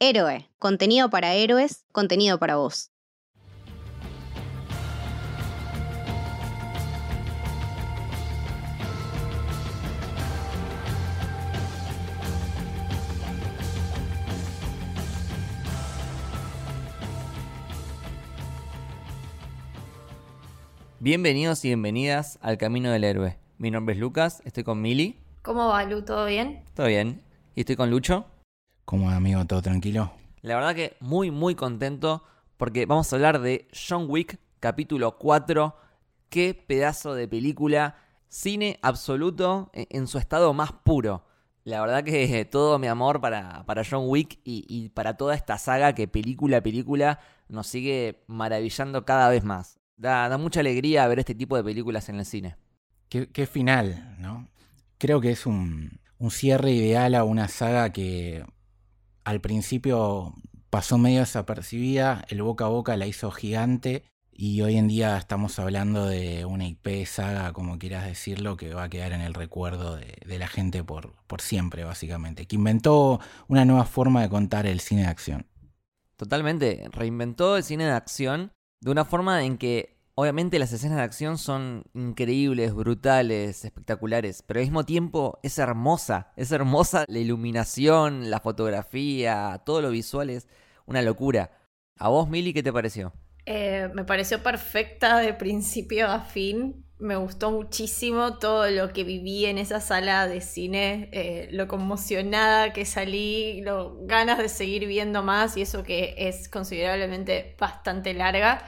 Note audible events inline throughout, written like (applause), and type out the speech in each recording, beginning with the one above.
Héroe, contenido para héroes, contenido para vos. Bienvenidos y bienvenidas al Camino del Héroe. Mi nombre es Lucas, estoy con Mili. ¿Cómo va, Lu? ¿Todo bien? Todo bien. Y estoy con Lucho. ¿Cómo amigo? ¿Todo tranquilo? La verdad que muy, muy contento porque vamos a hablar de John Wick, capítulo 4. Qué pedazo de película. Cine absoluto e, en su estado más puro. La verdad que todo mi amor para, para John Wick y, y para toda esta saga que película a película nos sigue maravillando cada vez más. Da, mucha alegría ver este tipo de películas en el cine. Qué, final, ¿no? Creo que es un, cierre ideal a una saga que al principio pasó medio desapercibida, el boca a boca la hizo gigante y hoy en día estamos hablando de una IP saga, como quieras decirlo, que va a quedar en el recuerdo de, la gente por, por siempre, básicamente, que inventó una nueva forma de contar el cine de acción. Totalmente, reinventó el cine de acción de una forma en que obviamente las escenas de acción son increíbles, brutales, espectaculares, pero al mismo tiempo es hermosa, es hermosa la iluminación, la fotografía, todo lo visual es una locura. ¿A vos, Mili, qué te pareció? Eh, me pareció perfecta de principio a fin. Me gustó muchísimo todo lo que viví en esa sala de cine, eh, lo conmocionada que salí, lo ganas de seguir viendo más y eso que es considerablemente bastante larga.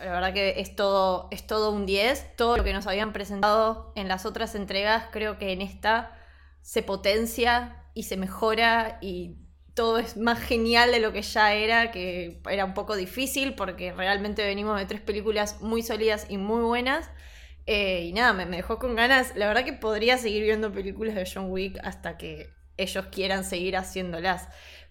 La verdad que es todo, es todo un 10. Todo lo que nos habían presentado en las otras entregas, creo que en esta se potencia y se mejora y todo es más genial de lo que ya era, que era un poco difícil porque realmente venimos de tres películas muy sólidas y muy buenas. Eh, y nada, me, me, dejó con ganas. La verdad que podría seguir viendo películas de John Wick hasta que ellos quieran seguir haciéndolas.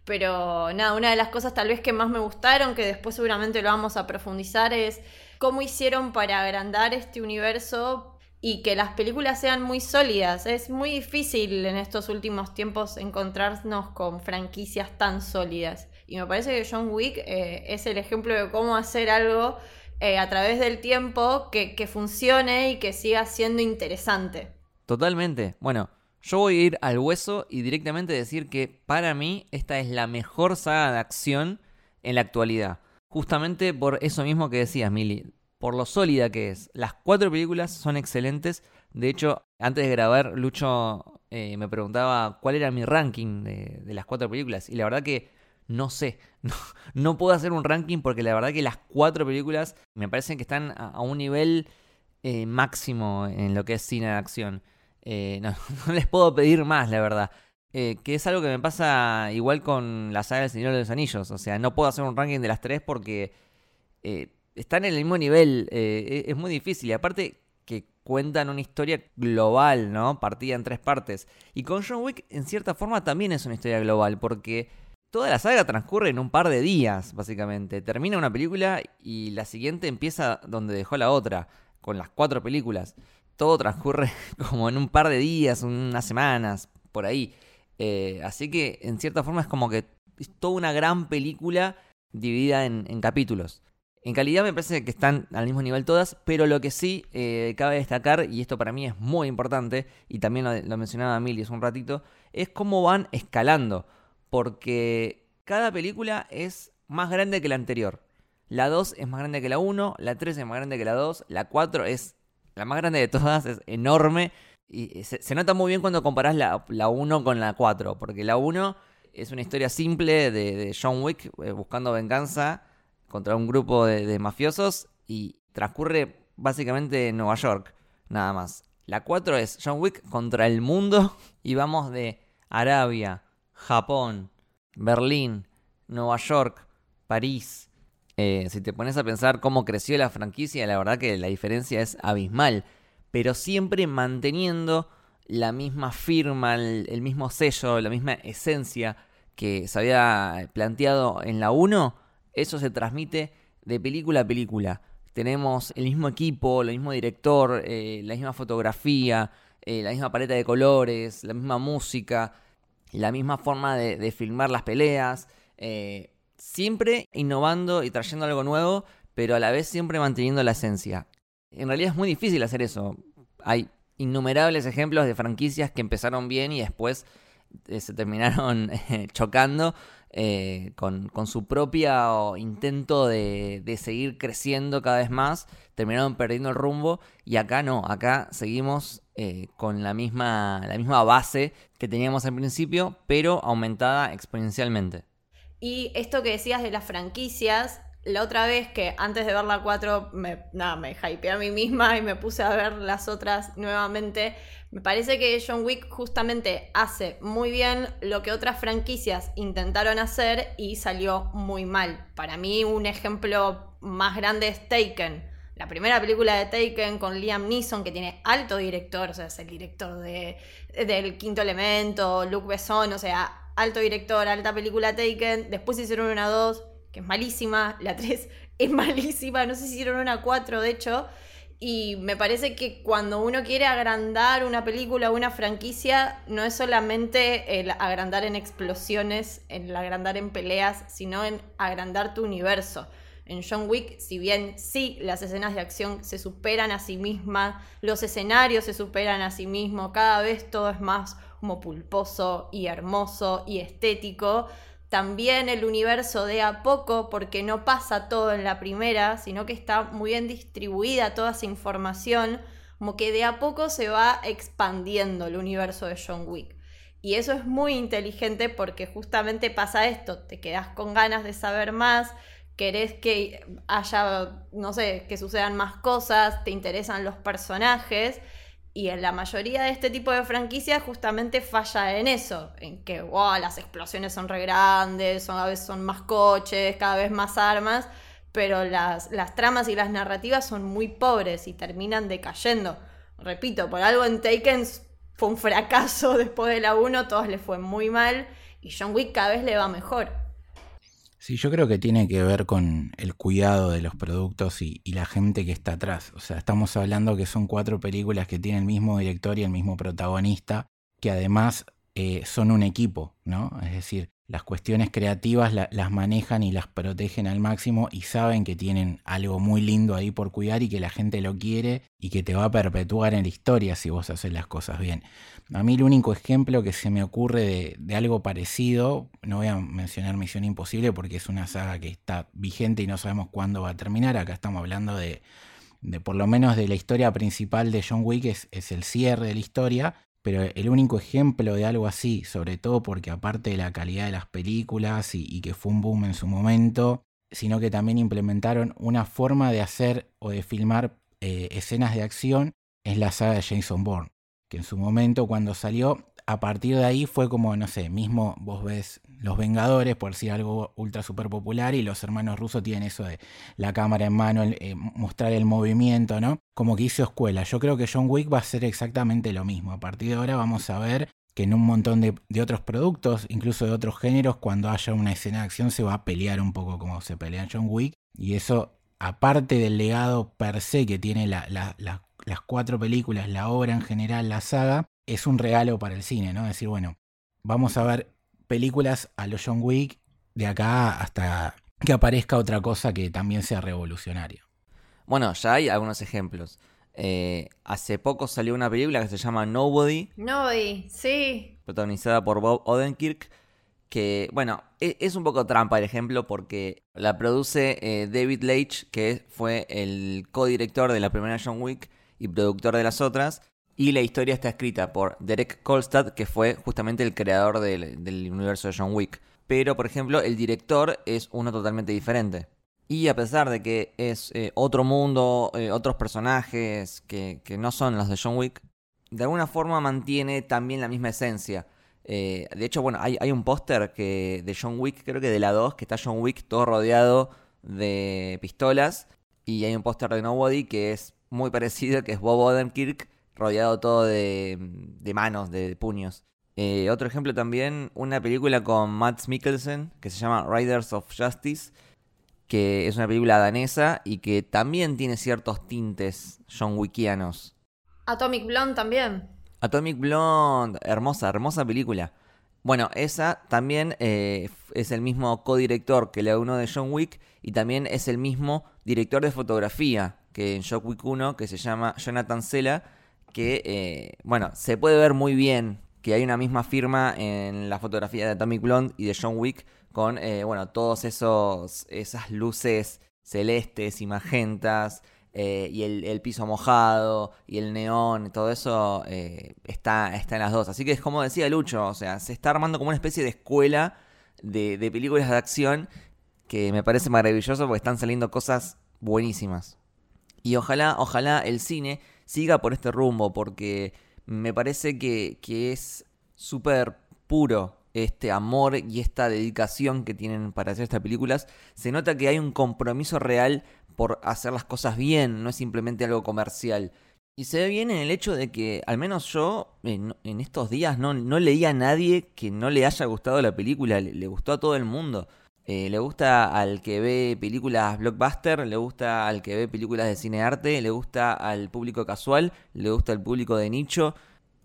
Pero nada, una de las cosas tal vez que más me gustaron, que después seguramente lo vamos a profundizar, es cómo hicieron para agrandar este universo y que las películas sean muy sólidas. Es muy difícil en estos últimos tiempos encontrarnos con franquicias tan sólidas. Y me parece que John Wick eh, es el ejemplo de cómo hacer algo eh, a través del tiempo que, que funcione y que siga siendo interesante. Totalmente. Bueno, yo voy a ir al hueso y directamente decir que para mí esta es la mejor saga de acción en la actualidad. Justamente por eso mismo que decías, Mili. Por lo sólida que es. Las cuatro películas son excelentes. De hecho, antes de grabar, Lucho eh, me preguntaba cuál era mi ranking de, las cuatro películas. Y la verdad que no sé. (laughs) No, puedo hacer un ranking porque la verdad que las cuatro películas me parecen que están a, un nivel eh, máximo en lo que es cine de acción. Eh, (laughs) no, les puedo pedir más, la verdad. Eh, que es algo que me pasa igual con la saga del Señor de los Anillos. O sea, no puedo hacer un ranking de las tres porque eh, están en el mismo nivel. E-, es muy difícil. Y aparte que cuentan una historia global, ¿no? Partida en tres partes. Y con John Wick, en cierta forma, también es una historia global. Porque toda la saga transcurre en un par de días, básicamente. Termina una película y la siguiente empieza donde dejó la otra. Con las cuatro películas todo transcurre (laughs) como en un par de días, unas semanas, por ahí. Eh, así que en cierta forma es como que es toda una gran película dividida en, capítulos. En calidad me parece que están al mismo nivel todas, pero lo que sí eh, cabe destacar, y esto para mí es muy importante, y también lo, lo mencionaba Emilio hace un ratito, es cómo van escalando. Porque cada película es más grande que la anterior. La 2 es más grande que la 1, la 3 es más grande que la 2, la 4 es la más grande de todas es enorme. Y se, nota muy bien cuando comparás la, la 1 con la 4. Porque la 1 es una historia simple de, John Wick eh, buscando venganza contra un grupo de, mafiosos. Y transcurre básicamente en Nueva York. Nada más. La 4 es John Wick contra el mundo. (laughs) Y vamos de Arabia, Japón, Berlín, Nueva York, París, eh, si te pones a pensar cómo creció la franquicia, la verdad que la diferencia es abismal. Pero siempre manteniendo la misma firma, el, mismo sello, la misma esencia que se había planteado en la 1, eso se transmite de película a película. Tenemos el mismo equipo, el mismo director, eh, la misma fotografía, eh, la misma paleta de colores, la misma música, la misma forma de filmar las peleas. Eh, siempre innovando y trayendo algo nuevo, pero a la vez siempre manteniendo la esencia. En realidad es muy difícil hacer eso. Hay innumerables ejemplos de franquicias que empezaron bien y después eh, se terminaron eh, chocando eh, con, su propio intento de, seguir creciendo cada vez más, terminaron perdiendo el rumbo y acá no, acá seguimos con la misma, la misma base que teníamos al principio, pero aumentada exponencialmente. Y esto que decías de las franquicias, la otra vez que antes de ver la 4 me, nada, me hypeé a mí misma y me puse a ver las otras nuevamente. Me parece que John Wick justamente hace muy bien lo que otras franquicias intentaron hacer y salió muy mal. Para mí un ejemplo más grande es Taken. La primera película de Taken con Liam Neeson, que tiene alto director, o sea, es el director de, del Quinto Elemento, Luc Besson, o sea, alto director, alta película Taken. Después hicieron una 2 que es malísima, la 3 (laughs) es malísima, no sé si hicieron una 4 de hecho, y me parece que cuando uno quiere agrandar una película o una franquicia, no es solamente el agrandar en explosiones, el agrandar en peleas, sino en agrandar tu universo. En John Wick, si bien sí, las escenas de acción se superan a sí mismas, los escenarios se superan a sí mismos, cada vez todo es más como pulposo y hermoso y estético, también el universo de a poco, porque no pasa todo en la primera, sino que está muy bien distribuida toda esa información, como que de a poco se va expandiendo el universo de John Wick. Y eso es muy inteligente porque justamente pasa esto, te quedas con ganas de saber más, querés que haya, no sé, que sucedan más cosas, te interesan los personajes y en la mayoría de este tipo de franquicias justamente falla en eso, en que las explosiones son re grandes, son, a veces son más coches, cada vez más armas, pero las, las tramas y las narrativas son muy pobres y terminan decayendo. Repito, por algo en Taken fue un fracaso (laughs) después de la 1, todos le fue muy mal y John Wick cada vez le va mejor. Sí, yo creo que tiene que ver con el cuidado de los productos y, la gente que está atrás. O sea, estamos hablando que son cuatro películas que tienen el mismo director y el mismo protagonista, que además eh, son un equipo, ¿no? Es decir, las cuestiones creativas las manejan y las protegen al máximo y saben que tienen algo muy lindo ahí por cuidar y que la gente lo quiere y que te va a perpetuar en la historia si vos haces las cosas bien. A mí el único ejemplo que se me ocurre de, algo parecido, no voy a mencionar Misión Imposible porque es una saga que está vigente y no sabemos cuándo va a terminar, acá estamos hablando de, por lo menos de la historia principal de John Wick, es, es el cierre de la historia, pero el único ejemplo de algo así, sobre todo porque aparte de la calidad de las películas y, que fue un boom en su momento, sino que también implementaron una forma de hacer o de filmar eh, escenas de acción, es la saga de Jason Bourne, que en su momento cuando salió a partir de ahí fue como, no sé, mismo vos ves Los Vengadores, por decir algo ultra super popular, y los hermanos rusos tienen eso de la cámara en mano, eh, mostrar el movimiento, ¿no? Como que hizo escuela. Yo creo que John Wick va a ser exactamente lo mismo. A partir de ahora vamos a ver que en un montón de, otros productos, incluso de otros géneros, cuando haya una escena de acción se va a pelear un poco como se pelea en John Wick. Y eso, aparte del legado per se que tiene las cuatro películas, la obra en general, la saga, es un regalo para el cine, ¿no? Decir, bueno, vamos a ver películas a los John Wick de acá hasta que aparezca otra cosa que también sea revolucionaria. Bueno, ya hay algunos ejemplos. Eh, hace poco salió una película que se llama Nobody. Nobody, sí. Protagonizada por Bob Odenkirk. Que, bueno, e-, es, un poco trampa el ejemplo porque la produce eh, David Leitch, que fue el codirector de la primera John Wick y productor de las otras. Y la historia está escrita por Derek Kolstad, que fue justamente el creador del, universo de John Wick. Pero, por ejemplo, el director es uno totalmente diferente. Y a pesar de que es eh, otro mundo, eh, otros personajes que, no son los de John Wick, de alguna forma mantiene también la misma esencia. Eh, de hecho, bueno, hay, hay un póster de John Wick, creo que de la 2, que está John Wick todo rodeado de pistolas. Y hay un póster de Nobody que es muy parecido, que es Bob Odenkirk rodeado todo de, manos, de puños. Eh, otro ejemplo también, una película con Matt Mikkelsen que se llama Riders of Justice, que es una película danesa y que también tiene ciertos tintes John Wickianos. Atomic Blonde también. Atomic Blonde, hermosa, hermosa película. Bueno, esa también eh, es el mismo codirector que la 1 de John Wick y también es el mismo director de fotografía que en John Wick 1, que se llama Jonathan Sela, que, eh, bueno, se puede ver muy bien que hay una misma firma en la fotografía de Atomic Blonde y de John Wick con, eh, bueno, todos esos, esas luces celestes y magentas, eh, y el, piso mojado y el neón, todo eso eh, está, está en las dos. Así que es como decía Lucho, o sea, se está armando como una especie de escuela de, de películas de acción que me parece maravilloso porque están saliendo cosas buenísimas. Y ojalá, ojalá el cine siga por este rumbo porque me parece que, que es súper puro este amor y esta dedicación que tienen para hacer estas películas. Se nota que hay un compromiso real por hacer las cosas bien, no es simplemente algo comercial. Y se ve bien en el hecho de que, al menos yo, en, estos días no, no leí a nadie que no le haya gustado la película, le, gustó a todo el mundo. Eh, le gusta al que ve películas blockbuster, le gusta al que ve películas de cine arte, le gusta al público casual, le gusta al público de nicho.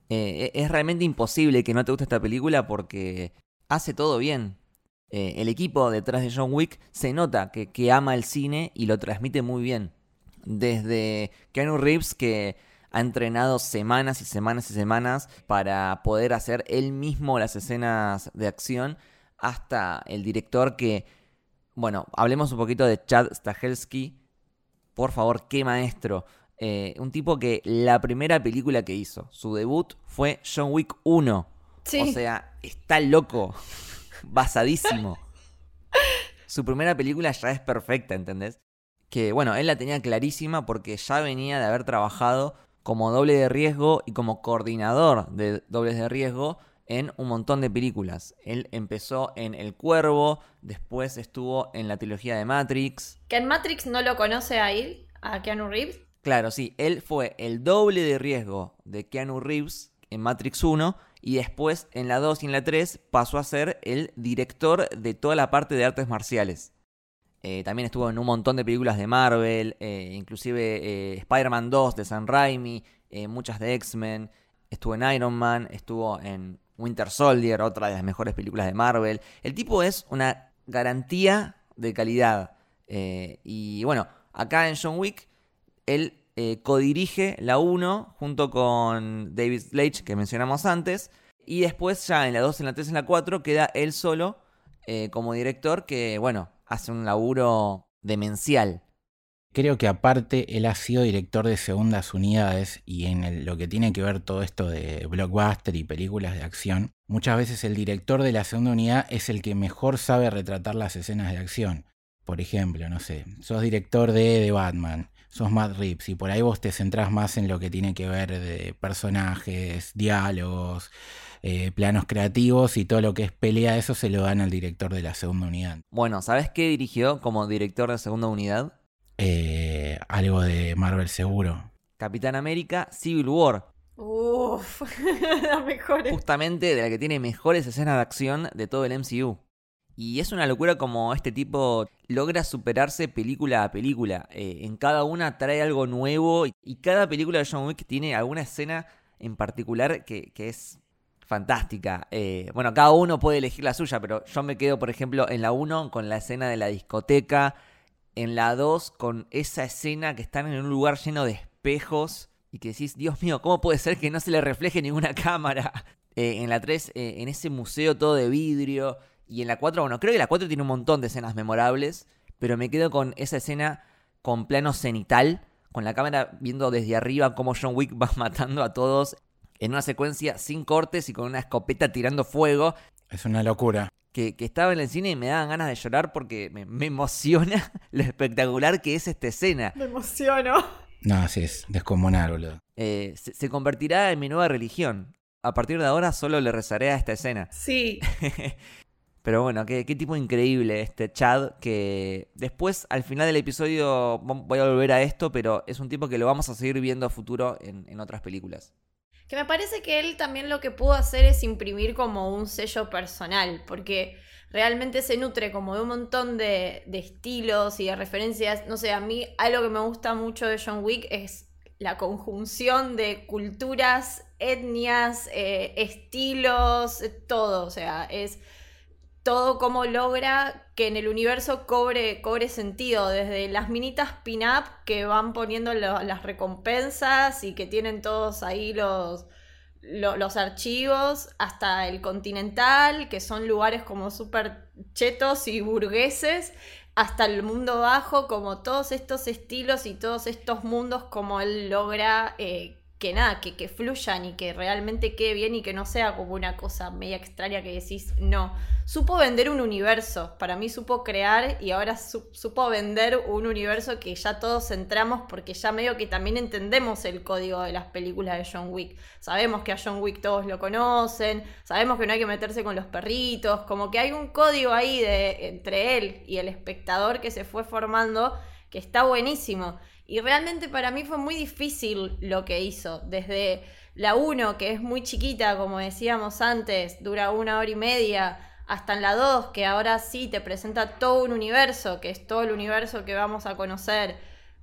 Eh, e, es realmente imposible que no te guste esta película porque hace todo bien. Eh, el equipo detrás de John Wick se nota que, ama el cine y lo transmite muy bien. Desde Keanu Reeves que ha entrenado semanas y semanas y semanas para poder hacer él mismo las escenas de acción, hasta el director que, bueno, hablemos un poquito de Chad Stahelski. Por favor, qué maestro. Eh, un tipo que la primera película que hizo, su debut, fue John Wick 1. O sea, está loco basadísimo. Su primera película ya es perfecta, ¿entendés? Que bueno, él la tenía clarísima porque ya venía de haber trabajado como doble de riesgo y como coordinador de dobles de riesgo en un montón de películas. Él empezó en El Cuervo, después estuvo en la trilogía de Matrix. ¿Que en Matrix no lo conoce a él, a Keanu Reeves? Claro, sí, él fue el doble de riesgo de Keanu Reeves en Matrix 1 y después en la 2 y en la 3 pasó a ser el director de toda la parte de artes marciales. Eh, también estuvo en un montón de películas de Marvel, eh, inclusive eh, Spider-Man 2 de San Raimi, muchas de X-Men, estuvo en Iron Man, estuvo en Winter Soldier, otra de las mejores películas de Marvel. El tipo es una garantía de calidad. y bueno, acá en John Wick, él eh, codirige la 1 junto con David Leitch, que mencionamos antes. Y después ya en la 2, en la 3, en la 4 queda él solo eh, como director que, bueno, hace un laburo demencial. Creo que aparte él ha sido director de segundas unidades y en lo que tiene que ver todo esto de blockbuster y películas de acción, muchas veces el director de la segunda unidad es el que mejor sabe retratar las escenas de acción. Por ejemplo, no sé, sos director de The Batman sos Matt Reeves y por ahí vos te centrás más en lo que tiene que ver de personajes, diálogos, eh, planos creativos y todo lo que es pelea, eso se lo dan al director de la segunda unidad. Bueno, ¿sabes qué dirigió como director de segunda unidad? Eh, algo de Marvel seguro. Capitán América Civil War. Uff, (laughs) la mejor. Justamente de la que tiene mejores escenas de acción de todo el MCU. Y es una locura como este tipo logra superarse película a película. Eh, en cada una trae algo nuevo y cada película de John Wick tiene alguna escena en particular que, es fantástica. Eh, bueno, cada uno puede elegir la suya, pero yo me quedo, por ejemplo, en la 1 con la escena de la discoteca, en la 2 con esa escena que están en un lugar lleno de espejos y que decís, Dios mío, ¿cómo puede ser que no se le refleje ninguna (laughs) cámara? Eh, en la 3, en ese museo todo de vidrio. Y en la 4, bueno, creo que la 4 tiene un montón de escenas memorables, pero me quedo con esa escena con plano cenital, con la cámara viendo desde arriba cómo John Wick (laughs) va matando a todos en una secuencia sin cortes y con una escopeta tirando fuego. Es una locura. Que, estaba en el cine y me daban ganas de llorar porque me, emociona (laughs) lo espectacular que es esta escena. Me emociono. No, así es descomunal, boludo. Eh, se, se, convertirá en mi nueva religión. A partir de ahora solo le rezaré a esta escena. Sí. (laughs) Pero bueno, qué, tipo increíble este Chad, que después al final del episodio voy a volver a esto, pero es un tipo que lo vamos a seguir viendo a futuro en, otras películas. Que me parece que él también lo que pudo hacer es imprimir como un sello personal, porque realmente se nutre como de un montón de, estilos y de referencias. No sé, a mí algo que me gusta mucho de John Wick es la conjunción de culturas, etnias, eh, estilos, todo. O sea, es todo como logra que en el universo cobre, cobre sentido, desde las minitas pin-up que van poniendo las recompensas y que tienen todos ahí los, los archivos, hasta el continental, que son lugares como súper chetos y burgueses, hasta el mundo bajo, como todos estos estilos y todos estos mundos como él logra eh, que nada, que, que fluyan y que realmente quede bien y que no sea como una cosa media extraña que decís, no. Supo vender un universo, para mí supo crear y ahora supo vender un universo que ya todos entramos porque ya medio que también entendemos el código de las películas de John Wick. Sabemos que a John Wick todos lo conocen, sabemos que no hay que meterse con los perritos, como que hay un código ahí de, entre él y el espectador que se fue formando que está buenísimo. Y realmente para mí fue muy difícil lo que hizo. Desde la 1, que es muy chiquita, como decíamos antes, dura una hora y media, hasta en la 2, que ahora sí te presenta todo un universo, que es todo el universo que vamos a conocer.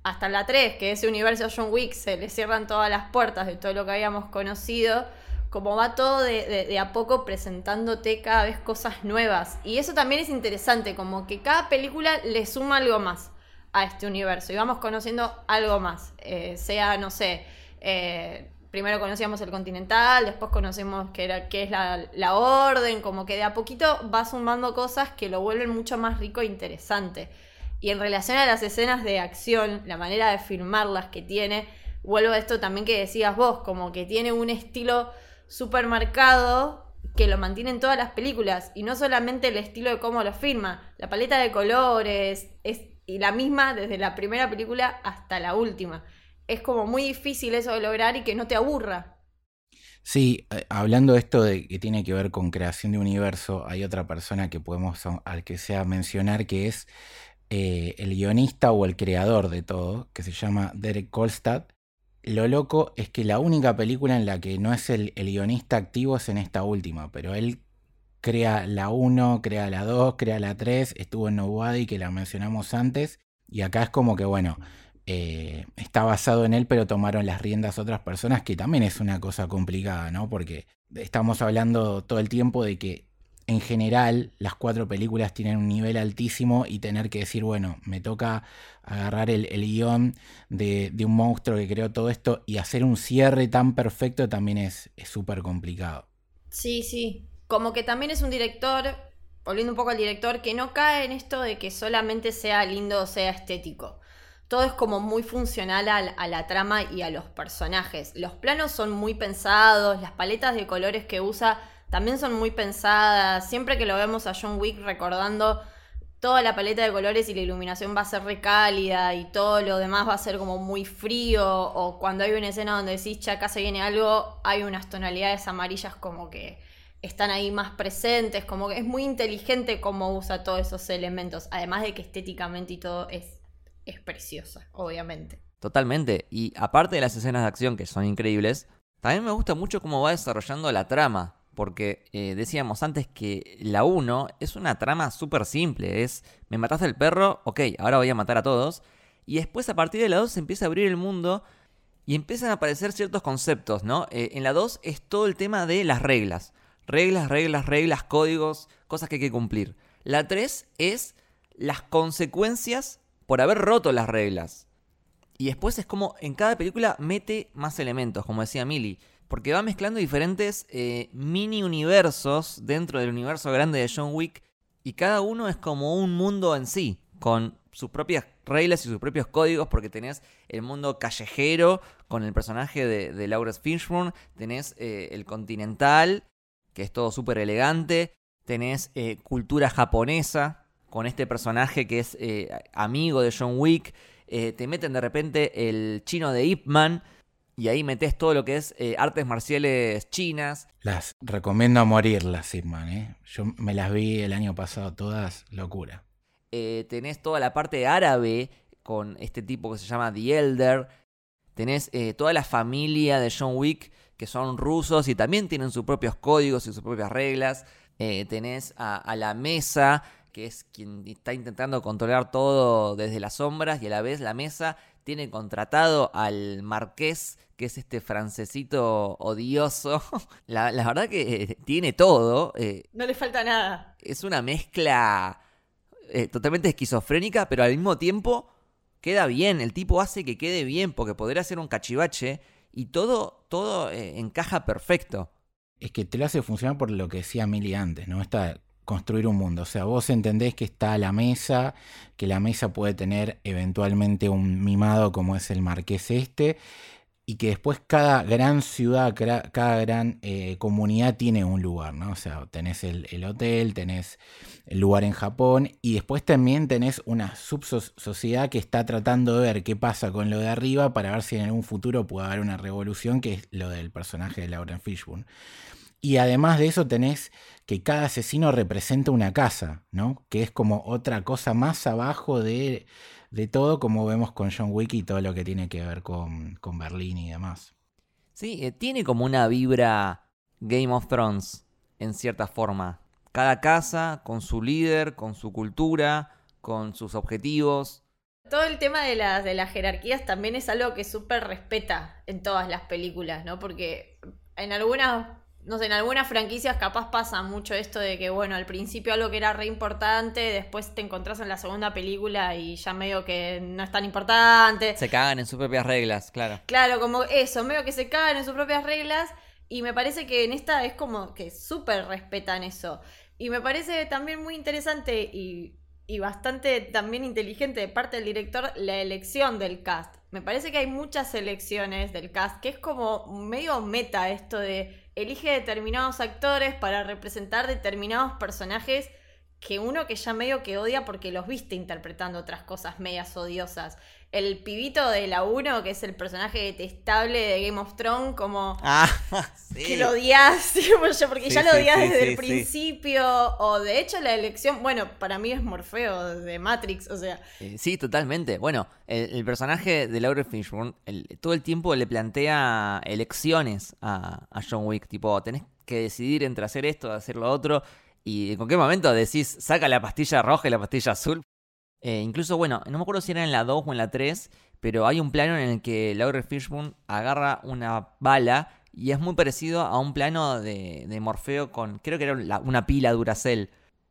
Hasta en la 3, que ese universo John Wick se le cierran todas las puertas de todo lo que habíamos conocido. Como va todo de, de a poco presentándote cada vez cosas nuevas. Y eso también es interesante, como que cada película le suma algo más a este universo y vamos conociendo algo más. Eh, sea, no sé, eh, primero conocíamos el continental, después conocemos qué, era, qué es la, orden, como que de a poquito va sumando cosas que lo vuelven mucho más rico e interesante. Y en relación a las escenas de acción, la manera de filmarlas que tiene, vuelvo a esto también que decías vos, como que tiene un estilo súper marcado que lo mantiene en todas las películas y no solamente el estilo de cómo lo filma, la paleta de colores, es y la misma desde la primera película hasta la última. Es como muy difícil eso de lograr y que no te aburra. Sí, eh, hablando de esto de que tiene que ver con creación de universo, hay otra persona que podemos al que sea mencionar que es eh, el guionista o el creador de todo, que se llama Derek Kolstad. Lo loco es que la única película en la que no es el, el guionista activo es en esta última, pero él crea la 1, crea la 2, crea la 3, estuvo en Nobody que la mencionamos antes, y acá es como que, bueno, eh, está basado en él, pero tomaron las riendas otras personas, que también es una cosa complicada, ¿no? Porque estamos hablando todo el tiempo de que en general las cuatro películas tienen un nivel altísimo y tener que decir, bueno, me toca agarrar el, guion de, un monstruo que creó todo esto y hacer un cierre tan perfecto también es súper complicado. Sí, sí, como que también es un director, volviendo un poco al director, que no cae en esto de que solamente sea lindo o sea estético. Todo es como muy funcional a, la trama y a los personajes. Los planos son muy pensados, las paletas de colores que usa también son muy pensadas. Siempre que lo vemos a John Wick recordando toda la paleta de colores y la iluminación va a ser recálida y todo lo demás va a ser como muy frío o cuando hay una escena donde decís, ya acá se viene algo, hay unas tonalidades amarillas como que están ahí más presentes, como que es muy inteligente cómo usa todos esos elementos, además de que estéticamente y todo es, es preciosa, obviamente. Totalmente, y aparte de las escenas de acción que son increíbles, también me gusta mucho cómo va desarrollando la trama, porque eh, decíamos antes que la 1 es una trama súper simple, es me mataste el perro, ok, ahora voy a matar a todos, y después a partir de la 2 se empieza a abrir el mundo y empiezan a aparecer ciertos conceptos, ¿no? Eh, en la 2 es todo el tema de las reglas. Reglas, reglas, reglas, códigos, cosas que hay que cumplir. La 3 es las consecuencias por haber roto las reglas. Y después es como en cada película mete más elementos, como decía Millie. Porque va mezclando diferentes eh, mini universos dentro del universo grande de John Wick. Y cada uno es como un mundo en sí, con sus propias reglas y sus propios códigos, porque tenés el mundo callejero con el personaje de, de Laura Fishburne, tenés eh, el continental, que es todo súper elegante. Tenés eh, cultura japonesa con este personaje que es eh, amigo de John Wick. Eh, te meten de repente el chino de Ip Man. Y ahí metes todo lo que es artes marciales chinas. Las recomiendo a morir las Ip Man, ¿eh? Yo me las vi el año pasado todas, locura. tenés toda la parte árabe con este tipo que se llama The Elder. Tenés toda la familia de John Wick que son rusos y también tienen sus propios códigos y sus propias reglas. Eh, tenés a, la mesa, que es quien está intentando controlar todo desde las sombras y a la vez la mesa tiene contratado al marqués, que es este francesito odioso. (laughs) La, la verdad que eh, tiene todo. eh, No le falta nada. es una mezcla eh, totalmente esquizofrénica, pero al mismo tiempo queda bien. El tipo hace que quede bien, porque podría ser un cachivache y todo, todo eh, encaja perfecto. Es que te lo hace funcionar por lo que decía Milly antes, ¿no? Está construir un mundo. O sea, vos entendés que está la mesa, que la mesa puede tener eventualmente un mimado como es el marqués este, y que después cada gran ciudad, cada gran eh, comunidad tiene un lugar, ¿no? O sea, tenés el, el hotel, tenés el lugar en Japón, y después también tenés una subsociedad que está tratando de ver qué pasa con lo de arriba para ver si en algún futuro puede haber una revolución, que es lo del personaje de Lauren Fishburne. Y además de eso tenés que cada asesino representa una casa, ¿no? Que es como otra cosa más abajo de, de todo, como vemos con John Wick y todo lo que tiene que ver con, con Berlín y demás. Sí, eh, tiene como una vibra Game of Thrones, en cierta forma. Cada casa con su líder, con su cultura, con sus objetivos. Todo el tema de las, de las jerarquías también es algo que súper respeta en todas las películas, ¿no? Porque en algunas, no sé, en algunas franquicias capaz pasa mucho esto de que, bueno, al principio algo que era re importante, después te encontrás en la segunda película y ya medio que no es tan importante. Se cagan en sus propias reglas, claro. Claro, como eso, medio que se cagan en sus propias reglas y me parece que en esta es como que súper respetan eso. Y me parece también muy interesante y, y bastante también inteligente de parte del director la elección del cast. Me parece que hay muchas elecciones del cast, que es como medio meta esto de elige determinados actores para representar determinados personajes que uno que ya medio que odia porque los viste interpretando otras cosas medias odiosas. El pibito de la 1, que es el personaje detestable de Game of Thrones, como Ah, (laughs) sí. que lo odias, (laughs) porque Sí, ya lo odias sí, desde el principio, o de hecho la elección, bueno, para mí es Morfeo de Matrix, o sea, Eh, Sí, totalmente. Bueno, el, el personaje de Laura Fishburne el- todo el tiempo le plantea elecciones a, a John Wick. Tipo, tenés que decidir entre hacer esto, hacer lo otro. Y en cualquier momento decís, saca la pastilla roja y la pastilla azul. Eh, incluso, bueno, no me acuerdo si era en la 2 o en la 3, pero hay un plano en el que Laura Fishburne agarra una bala y es muy parecido a un plano de, Morfeo con, creo que era una pila Duracell.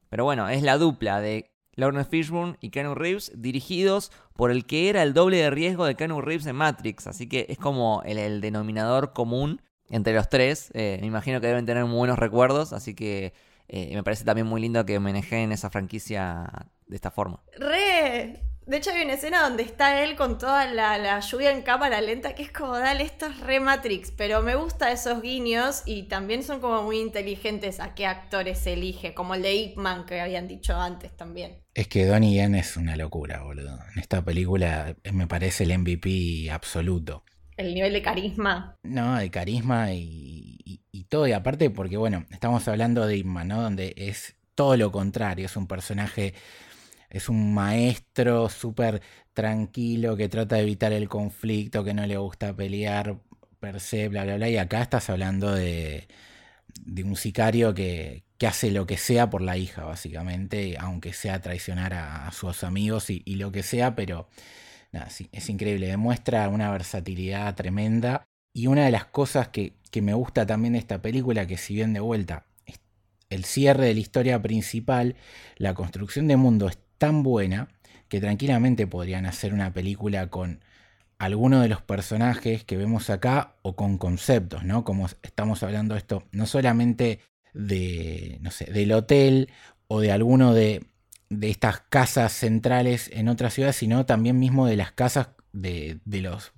Pero bueno, es la dupla de Lawrence Fishburne y Keanu Reeves dirigidos por el que era el doble de riesgo de Keanu Reeves en Matrix. Así que es como el, el denominador común entre los tres. Eh, me imagino que deben tener muy buenos recuerdos, así que eh, me parece también muy lindo que homenajeen esa franquicia de esta forma. re... De hecho hay una escena donde está él con toda la, la lluvia en cámara lenta, que es como, dale, esto es re Matrix, pero me gusta esos guiños y también son como muy inteligentes a qué actores se elige, como el de Ip Man que habían dicho antes también. Es que Donnie Yen es una locura, boludo. En esta película me parece el MVP absoluto. El nivel de carisma. No, de carisma y, y- todo. Y aparte, porque bueno, estamos hablando de Inma, ¿no? Donde es todo lo contrario. Es un personaje, es un maestro súper tranquilo que trata de evitar el conflicto, que no le gusta pelear per se, bla, bla, bla. Y acá estás hablando de, de un sicario que, que hace lo que sea por la hija, básicamente, aunque sea traicionar a, sus amigos y lo que sea, pero es increíble, demuestra una versatilidad tremenda. Y una de las cosas que, que me gusta también de esta película, que si bien de vuelta, el cierre de la historia principal, la construcción de mundo es tan buena que tranquilamente podrían hacer una película con alguno de los personajes que vemos acá o con conceptos, ¿no? Como estamos hablando esto, no solamente de, no sé, del hotel o de alguno de, de estas casas centrales en otras ciudades, sino también mismo de las casas de, de los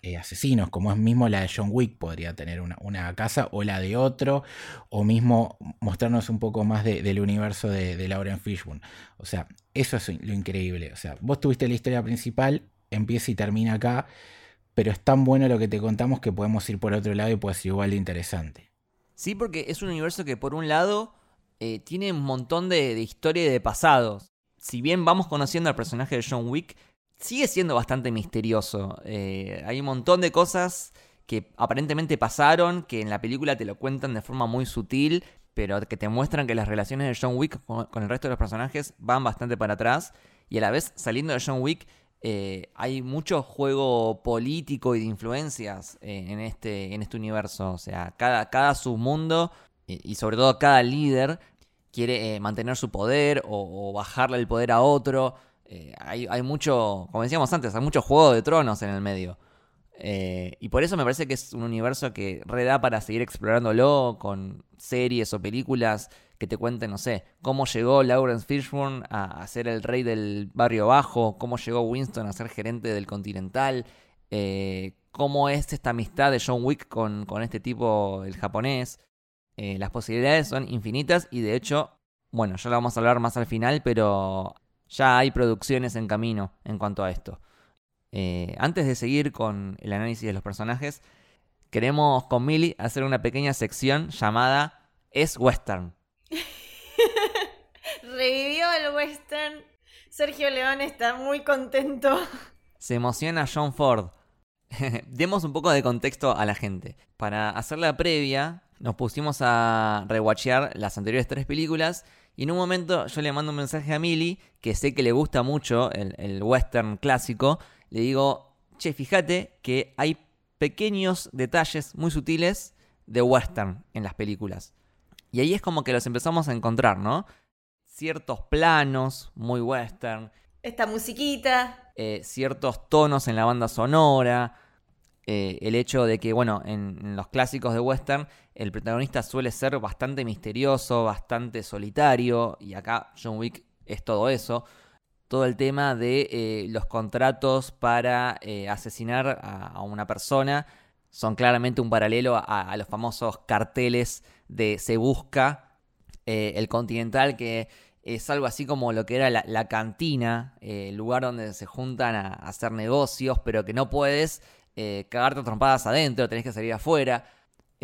eh, asesinos, como es mismo la de John Wick, podría tener una, una casa o la de otro, o mismo mostrarnos un poco más de- del universo de, de Lauren Fishburne. O sea, eso es lo increíble. O sea, vos tuviste la historia principal, empieza y termina acá, pero es tan bueno lo que te contamos que podemos ir por otro lado y puede ser igual de interesante. Sí, porque es un universo que por un lado eh, tiene un montón de, de historia y de pasados. Si bien vamos conociendo al personaje de John Wick, sigue siendo bastante misterioso. Eh, hay un montón de cosas que aparentemente pasaron, que en la película te lo cuentan de forma muy sutil. pero que te muestran que las relaciones de John Wick con, el resto de los personajes van bastante para atrás y a la vez saliendo de John Wick eh, hay mucho juego político y de influencias en, este, en este universo. O sea, cada, cada submundo y sobre todo cada líder quiere eh, mantener su poder o, bajarle el poder a otro. Eh, hay, hay mucho, como decíamos antes, hay mucho juego de tronos en el medio. Eh, y por eso me parece que es un universo que reda para seguir explorándolo con series o películas que te cuenten, no sé, cómo llegó Lawrence Fishburne a, a ser el rey del barrio bajo, cómo llegó Winston a ser gerente del Continental, cómo es esta amistad de John Wick con, con este tipo, el japonés. Eh, las posibilidades son infinitas y de hecho, bueno, ya lo vamos a hablar más al final, pero ya hay producciones en camino en cuanto a esto. Eh, antes de seguir con el análisis de los personajes, queremos con Millie hacer una pequeña sección llamada Es Western. (laughs) Revivió el western. Sergio León está muy contento. Se emociona John Ford. (laughs) Demos un poco de contexto a la gente. Para hacer la previa, nos pusimos a rewatchear las anteriores tres películas. Y en un momento yo le mando un mensaje a Millie, que sé que le gusta mucho el, el western clásico. Le digo, che, fíjate que hay pequeños detalles muy sutiles de western en las películas. Y ahí es como que los empezamos a encontrar, ¿no? Ciertos planos muy western, Esta musiquita. eh, ciertos tonos en la banda sonora, eh, el hecho de que, bueno, en, en los clásicos de western el protagonista suele ser bastante misterioso, bastante solitario, y acá John Wick es todo eso. Todo el tema de eh, los contratos para eh, asesinar a, una persona son claramente un paralelo a, los famosos carteles de Se Busca, eh, el Continental, que es algo así como lo que era la, cantina, eh, el lugar donde se juntan a, a hacer negocios, pero que no puedes cagarte trompadas adentro, tenés que salir afuera.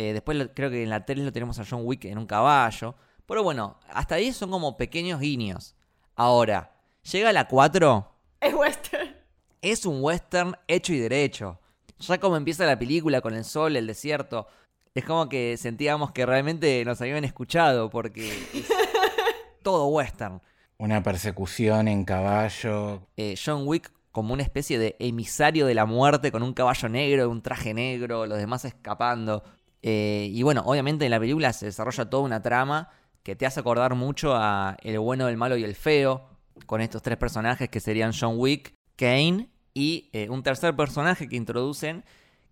Eh, después lo- creo que en la 3 lo tenemos a John Wick en un caballo. Pero bueno, hasta ahí son como pequeños guiños. Ahora, llega la 4, Es western. es un western hecho y derecho. Ya como empieza la película con el sol, el desierto, es como que sentíamos que realmente nos habían escuchado porque es (laughs) todo western. Una persecución en caballo. Eh, John Wick como una especie de emisario de la muerte con un caballo negro, un traje negro, los demás escapando. Eh, y bueno, obviamente en la película se desarrolla toda una trama que te hace acordar mucho a El bueno, el malo y el feo, con estos tres personajes que serían John Wick, Kane y eh, un tercer personaje que introducen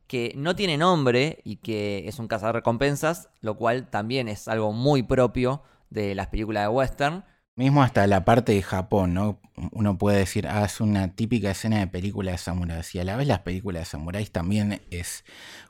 que no tiene nombre y que es un cazador recompensas, lo cual también es algo muy propio de las películas de western. Mismo hasta la parte de Japón, ¿no? Uno puede decir, ah, es una típica escena de película de samuráis. Y a la vez las películas de samuráis también es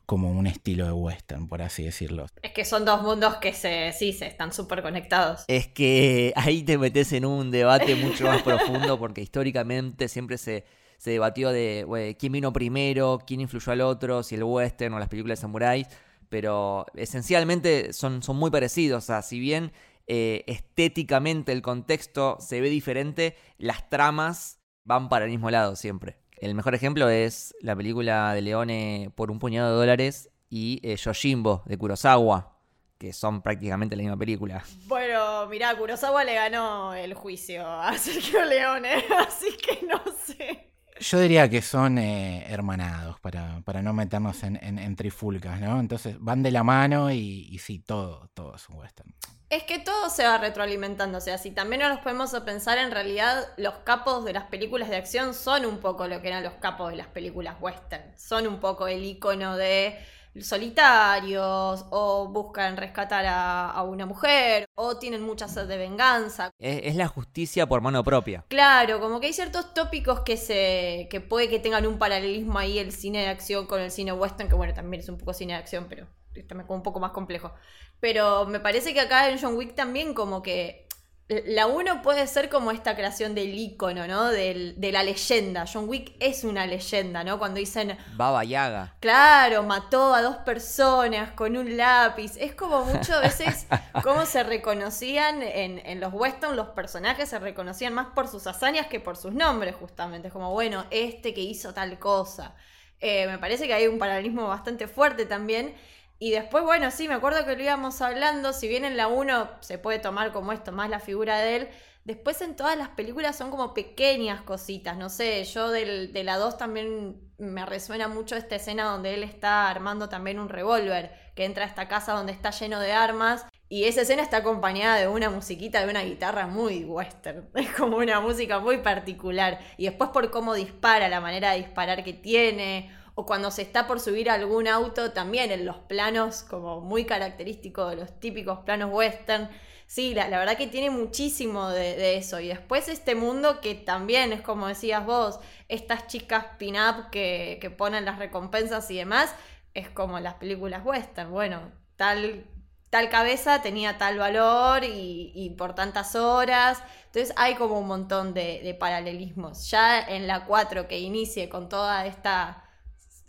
como un estilo de western, por así decirlo. Es que son dos mundos que se, sí, se están súper conectados. Es que (laughs) ahí te metes en un debate mucho más (laughs) profundo porque históricamente siempre se, se debatió de quién vino primero, quién influyó al otro, si el western o las películas de samuráis, pero esencialmente son, son muy parecidos. O sea, si bien eh, estéticamente el contexto se ve diferente, las tramas van para el mismo lado siempre. El mejor ejemplo es la película de Leone por un puñado de dólares y eh, Yojimbo de Kurosawa, que son prácticamente la misma película. Bueno, mirá, Kurosawa le ganó el juicio a Sergio Leone, (laughs) así que no sé. Yo diría que son eh, hermanados, para, para no meternos en, en- en trifulcas, ¿no? Entonces van de la mano y, y sí, todo, todo es un western. Es que todo se va retroalimentando, o sea, si también nos los podemos a pensar, en realidad los capos de las películas de acción son un poco lo que eran los capos de las películas western. Son un poco el icono de solitarios, o buscan rescatar a, a una mujer, o tienen mucha sed de venganza. Es, es la justicia por mano propia. Claro, como que hay ciertos tópicos que se. que puede que tengan un paralelismo ahí el cine de acción con el cine western, que bueno, también es un poco cine de acción, pero también como un poco más complejo. Pero me parece que acá en John Wick también como que. La uno puede ser como esta creación del ícono, ¿no? Del- de la leyenda. John Wick es una leyenda, ¿no? Cuando dicen, Baba Yaga. Claro, mató a dos personas con un lápiz. Es como muchas veces (laughs) cómo se reconocían en, en los western, los personajes se reconocían más por sus hazañas que por sus nombres, justamente. Es como, bueno, este que hizo tal cosa. Eh, me parece que hay un paralelismo bastante fuerte también. Y después, bueno, sí, me acuerdo que lo íbamos hablando, si bien en la 1 se puede tomar como esto, más la figura de él, después en todas las películas son como pequeñas cositas, no sé, yo del, de la 2 también me resuena mucho esta escena donde él está armando también un revólver, que entra a esta casa donde está lleno de armas. Y esa escena está acompañada de una musiquita, de una guitarra muy western. (laughs) Es como una música muy particular. Y después por cómo dispara, la manera de disparar que tiene, o cuando se está por subir a algún auto, también en los planos como muy característicos de los típicos planos western. Sí, la, verdad que tiene muchísimo de, eso. Y después este mundo que también es como decías vos, estas chicas pin-up que, que ponen las recompensas y demás, es como las películas western. Bueno, tal tal cabeza tenía tal valor y, por tantas horas. Entonces hay como un montón de, de, paralelismos. Ya en la 4 que inicie con toda esta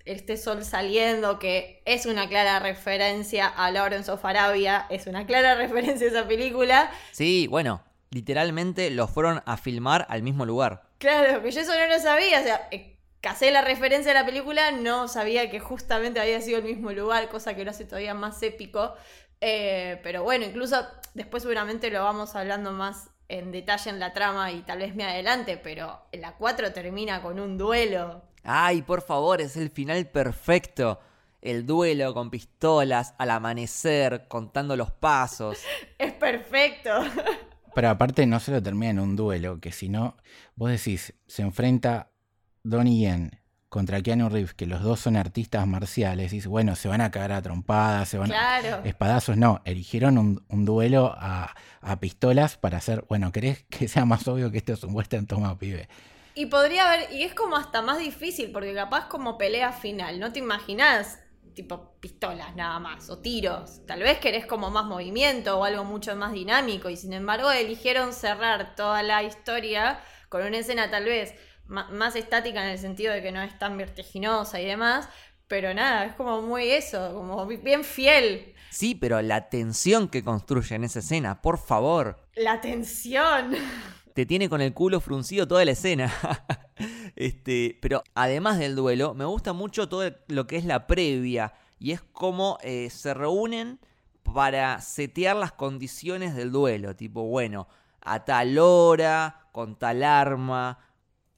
este sol saliendo, que es una clara referencia a Lawrence of Arabia, es una clara (laughs) referencia a esa película. Sí, bueno, literalmente lo fueron a filmar al mismo lugar. Claro, que yo eso no lo sabía, o sea, eh, casé la referencia a la película, no sabía que justamente había sido el mismo lugar, cosa que lo hace todavía más épico. Eh, pero bueno, incluso después seguramente lo vamos hablando más en detalle en la trama y tal vez me adelante, pero la 4 termina con un duelo Ay, por favor, es el final perfecto. El duelo con pistolas, al amanecer, contando los pasos. (laughs) Es perfecto. (laughs) Pero aparte no se lo termina en un duelo, que si no, vos decís, se enfrenta Donnie Yen contra Keanu Reeves, que los dos son artistas marciales, y bueno, se van a cagar a trompadas, se van a espadazos. No, eligieron un, duelo a, a, pistolas para hacer, bueno, ¿querés que sea más obvio que esto es un western? Toma, pibe. Y podría haber, y es como hasta más difícil, porque capaz como pelea final, no te imaginas tipo pistolas nada más, o tiros. Tal vez querés como más movimiento o algo mucho más dinámico, y sin embargo eligieron cerrar toda la historia con una escena tal vez más estática en el sentido de que no es tan vertiginosa y demás, pero nada, es como muy eso, como bien fiel. Sí, pero la tensión que construye en esa escena, por favor. La tensión te tiene con el culo fruncido toda la escena. (laughs) este, pero además del duelo, me gusta mucho todo lo que es la previa. Y es como eh, se reúnen para setear las condiciones del duelo. Tipo, bueno, a tal hora, con tal arma.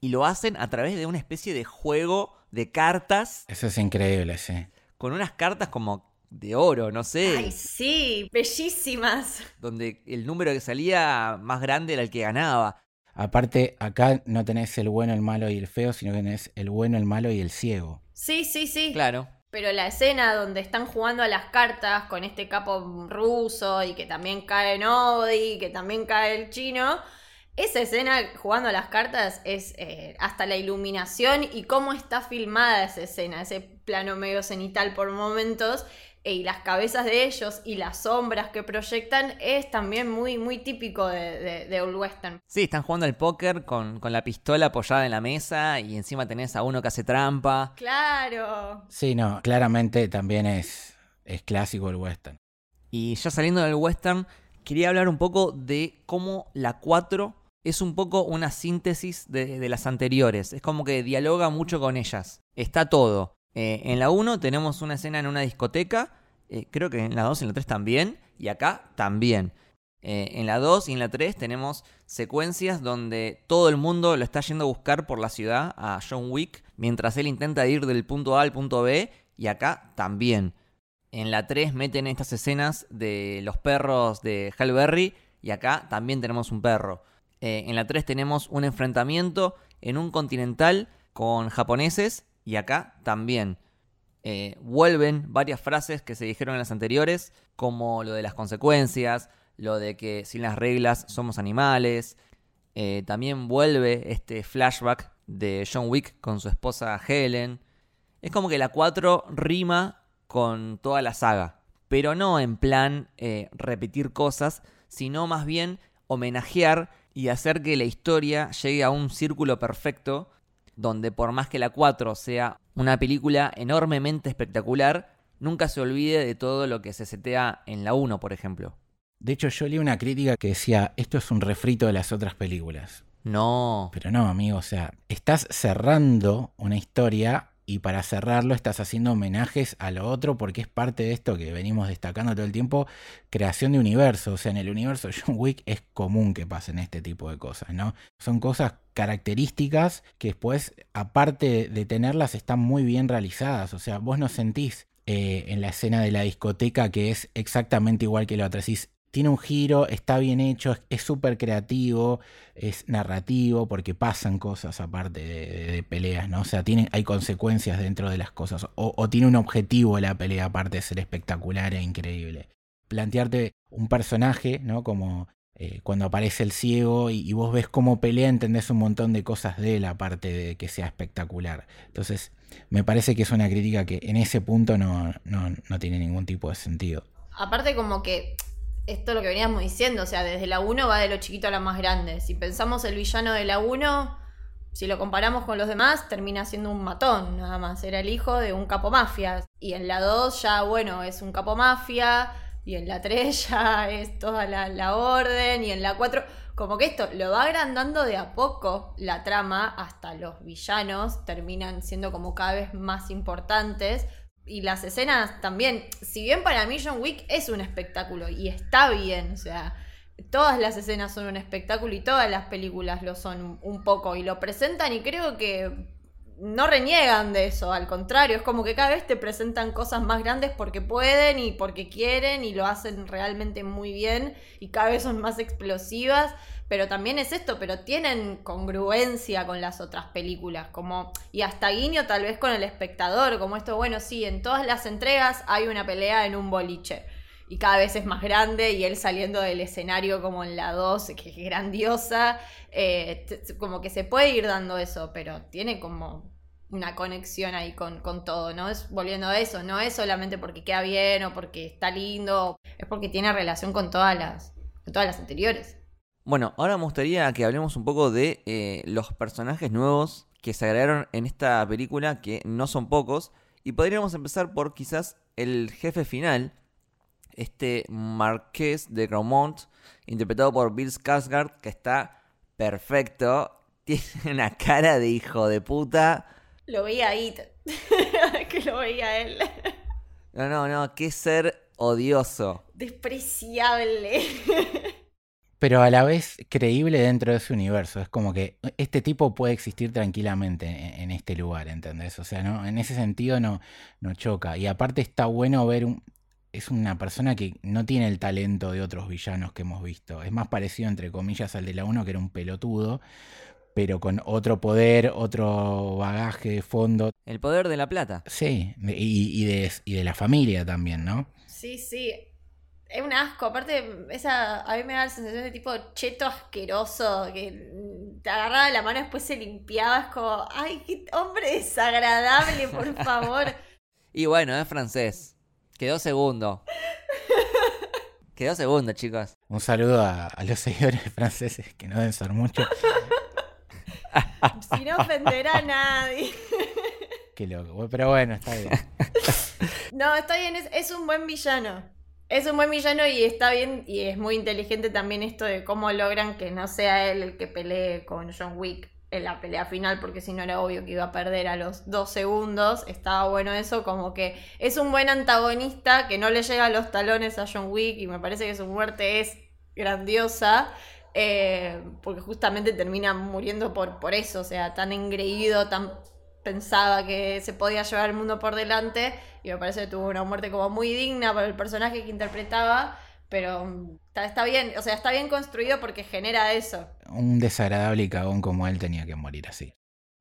Y lo hacen a través de una especie de juego de cartas. Eso es increíble, sí. Con unas cartas como de oro, no sé. Ay, sí, bellísimas. Donde el número que salía más grande era el que ganaba. Aparte, acá no tenés el bueno, el malo y el feo, sino que tenés el bueno, el malo y el ciego. Sí, sí, sí. Claro. Pero la escena donde están jugando a las cartas con este capo ruso y que también cae Nodi, que también cae el chino, esa escena jugando a las cartas es eh, hasta la iluminación y cómo está filmada esa escena, ese plano medio cenital por momentos, y las cabezas de ellos y las sombras que proyectan es también muy, muy típico de, de, Old Western. Sí, están jugando al póker con, con, la pistola apoyada en la mesa y encima tenés a uno que hace trampa. Claro. Sí, no, claramente también es, es clásico el western. Y ya saliendo del western, quería hablar un poco de cómo la 4 es un poco una síntesis de, de las anteriores. Es como que dialoga mucho con ellas. Está todo. Eh, en la 1 tenemos una escena en una discoteca, eh, creo que en la 2 y en la 3 también, y acá también. Eh, en la 2 y en la 3 tenemos secuencias donde todo el mundo lo está yendo a buscar por la ciudad a John Wick, mientras él intenta ir del punto A al punto B, y acá también. En la 3 meten estas escenas de los perros de Halberry, y acá también tenemos un perro. en la 3 tenemos un enfrentamiento en un continental con japoneses y acá también. Eh, vuelven varias frases que se dijeron en las anteriores, como lo de las consecuencias, lo de que sin las reglas somos animales. Eh, también vuelve este flashback de John Wick con su esposa Helen. Es como que la 4 rima con toda la saga, pero no en plan eh, repetir cosas, sino más bien homenajear y hacer que la historia llegue a un círculo perfecto donde por más que la 4 sea una película enormemente espectacular, nunca se olvide de todo lo que se setea en la 1, por ejemplo. De hecho, yo leí una crítica que decía, esto es un refrito de las otras películas. No. Pero no, amigo, o sea, estás cerrando una historia y para cerrarlo estás haciendo homenajes a lo otro porque es parte de esto que venimos destacando todo el tiempo, creación de universo. O sea, en el universo (laughs) John Wick es común que pasen este tipo de cosas, ¿no? Son cosas características que después, aparte de tenerlas, están muy bien realizadas. O sea, vos no sentís eh, en la escena de la discoteca que es exactamente igual que la otra. Tiene un giro, está bien hecho, es súper creativo, es narrativo, porque pasan cosas aparte de, peleas, ¿no? O sea, tiene, hay consecuencias dentro de las cosas, o, tiene un objetivo la pelea aparte de ser espectacular e increíble. Plantearte un personaje, ¿no? Como eh, cuando aparece el ciego y, vos ves cómo pelea, entendés un montón de cosas de él, aparte de que sea espectacular. Entonces, me parece que es una crítica que en ese punto no, no, no tiene ningún tipo de sentido. Aparte como que esto es lo que veníamos diciendo, o sea, desde la 1 va de lo chiquito a la más grande. Si pensamos el villano de la 1, si lo comparamos con los demás, termina siendo un matón, nada más. Era el hijo de un capo mafia. Y en la 2 ya, bueno, es un capo mafia. Y en la 3 (laughs) ya es toda la, la orden. Y en la 4, como que esto lo va agrandando de a poco la trama, hasta los villanos terminan siendo como cada vez más importantes y las escenas también, si bien para mí John Wick es un espectáculo y está bien, o sea, todas las escenas son un espectáculo y todas las películas lo son un poco y lo presentan y creo que no reniegan de eso, al contrario, es como que cada vez te presentan cosas más grandes porque pueden y porque quieren y lo hacen realmente muy bien y cada vez son más explosivas pero también es esto, pero tienen congruencia con las otras películas, como, y hasta guiño tal vez con el espectador, como esto, bueno, sí, en todas las entregas hay una pelea en un boliche, y cada vez es más grande, y él saliendo del escenario como en la 2, que es grandiosa, eh, como que se puede ir dando eso, pero tiene como una conexión ahí con, con, todo, ¿no? Es volviendo a eso, no es solamente porque queda bien o porque está lindo, es porque tiene relación con todas las, con todas las anteriores. Bueno, ahora me gustaría que hablemos un poco de eh, los personajes nuevos que se agregaron en esta película, que no son pocos. Y podríamos empezar por quizás el jefe final, este Marqués de Gromont, interpretado por Bill Skarsgård, que está perfecto. (laughs) Tiene una cara de hijo de puta. Lo veía ahí, (laughs) que lo veía él. No, no, no, qué ser odioso. Despreciable (laughs) pero a la vez creíble dentro de ese universo. Es como que este tipo puede existir tranquilamente en, este lugar, ¿entendés? O sea, ¿no? en ese sentido no, no choca. Y aparte está bueno ver un... Es una persona que no tiene el talento de otros villanos que hemos visto. Es más parecido, entre comillas, al de la 1, que era un pelotudo, pero con otro poder, otro bagaje de fondo. El poder de la plata. Sí, y, de, y de la familia también, ¿no? Sí, sí es un asco. Aparte, esa, a mí me da la sensación de tipo cheto asqueroso, que te agarraba la mano y después se limpiaba. Es como, ay, qué hombre desagradable, por (laughs) favor. y bueno, es francés. Quedó segundo. Quedó segundo, chicos. Un saludo a, los seguidores (laughs) franceses, que no deben ser muchos. si no ofenderá a nadie. Qué loco. Pero bueno, está bien. (laughs) No, está bien, es un buen villano. Es un buen villano y está bien y es muy inteligente también esto de cómo logran que no sea él el que pelee con John Wick en la pelea final, porque si no era obvio que iba a perder a los dos segundos. Estaba bueno eso, como que es un buen antagonista que no le llega a los talones a John Wick y me parece que su muerte es grandiosa. Eh, porque justamente termina muriendo por, por eso, o sea, tan engreído, tan pensaba que se podía llevar el mundo por delante y me parece que tuvo una muerte como muy digna para el personaje que interpretaba, pero mm, está, bien, o sea, está bien construido porque genera eso. Un desagradable y cagón como él tenía que morir así.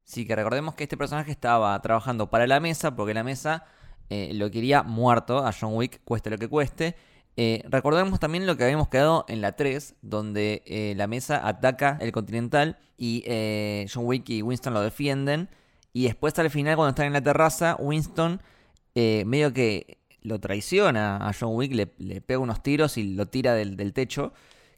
Sí, que recordemos que este personaje estaba trabajando para la mesa porque la mesa eh, lo quería muerto a John Wick, cueste lo que cueste. Eh, recordemos también lo que habíamos quedado en la 3, donde eh, la mesa ataca el Continental y John Wick y Winston lo defienden. Y después al final, cuando están en la terraza, Winston eh, medio que lo traiciona a John Wick, le, pega unos tiros y lo tira del, techo.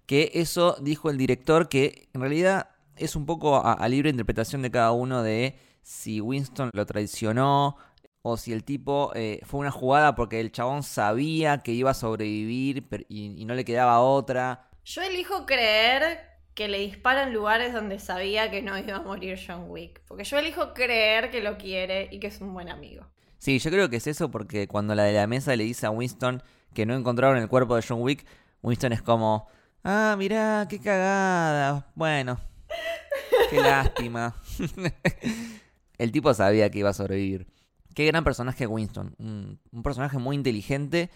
Que eso dijo el director que en realidad es un poco a, libre interpretación de cada uno de si Winston lo traicionó o si el tipo eh, fue una jugada porque el chabón sabía que iba a sobrevivir y, y no le quedaba otra. Yo elijo creer que le dispara en lugares donde sabía que no iba a morir John Wick. Porque yo elijo creer que lo quiere y que es un buen amigo. Sí, yo creo que es eso porque cuando la de la mesa le dice a Winston que no encontraron el cuerpo de John Wick, Winston es como, ah, mirá, qué cagada. Bueno, qué (laughs) lástima. el tipo sabía que iba a sobrevivir. Qué gran personaje Winston. Un, un personaje muy inteligente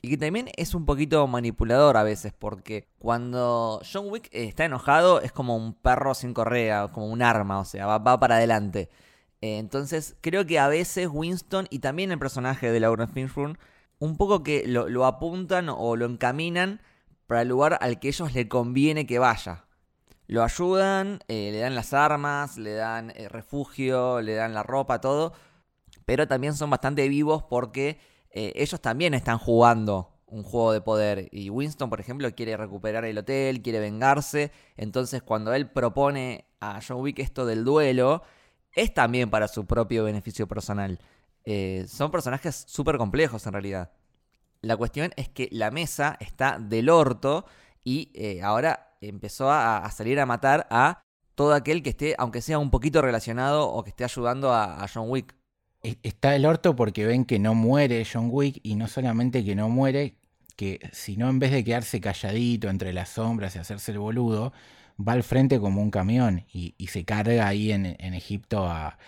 y que también es un poquito manipulador a veces, porque cuando John Wick está enojado es como un perro sin correa, como un arma, o sea, va, para adelante. Eh, entonces creo que a veces Winston y también el personaje de Lauren Fishburne un poco que lo, apuntan o lo encaminan para el lugar al que ellos le conviene que vaya. Lo ayudan, eh, le dan las armas, le dan eh, refugio, le dan la ropa, todo. Pero también son bastante vivos porque eh, ellos también están jugando un juego de poder. Y Winston, por ejemplo, quiere recuperar el hotel, quiere vengarse. Entonces, cuando él propone a John Wick esto del duelo, es también para su propio beneficio personal. Eh, son personajes súper complejos en realidad. La cuestión es que la mesa está del orto y eh, ahora empezó a, salir a matar a todo aquel que esté, aunque sea un poquito relacionado o que esté ayudando a John Wick. Está el orto porque ven que no muere John Wick y no solamente que no muere, que sino en vez de quedarse calladito entre las sombras y hacerse el boludo, va al frente como un camión y, se carga ahí en, Egipto a,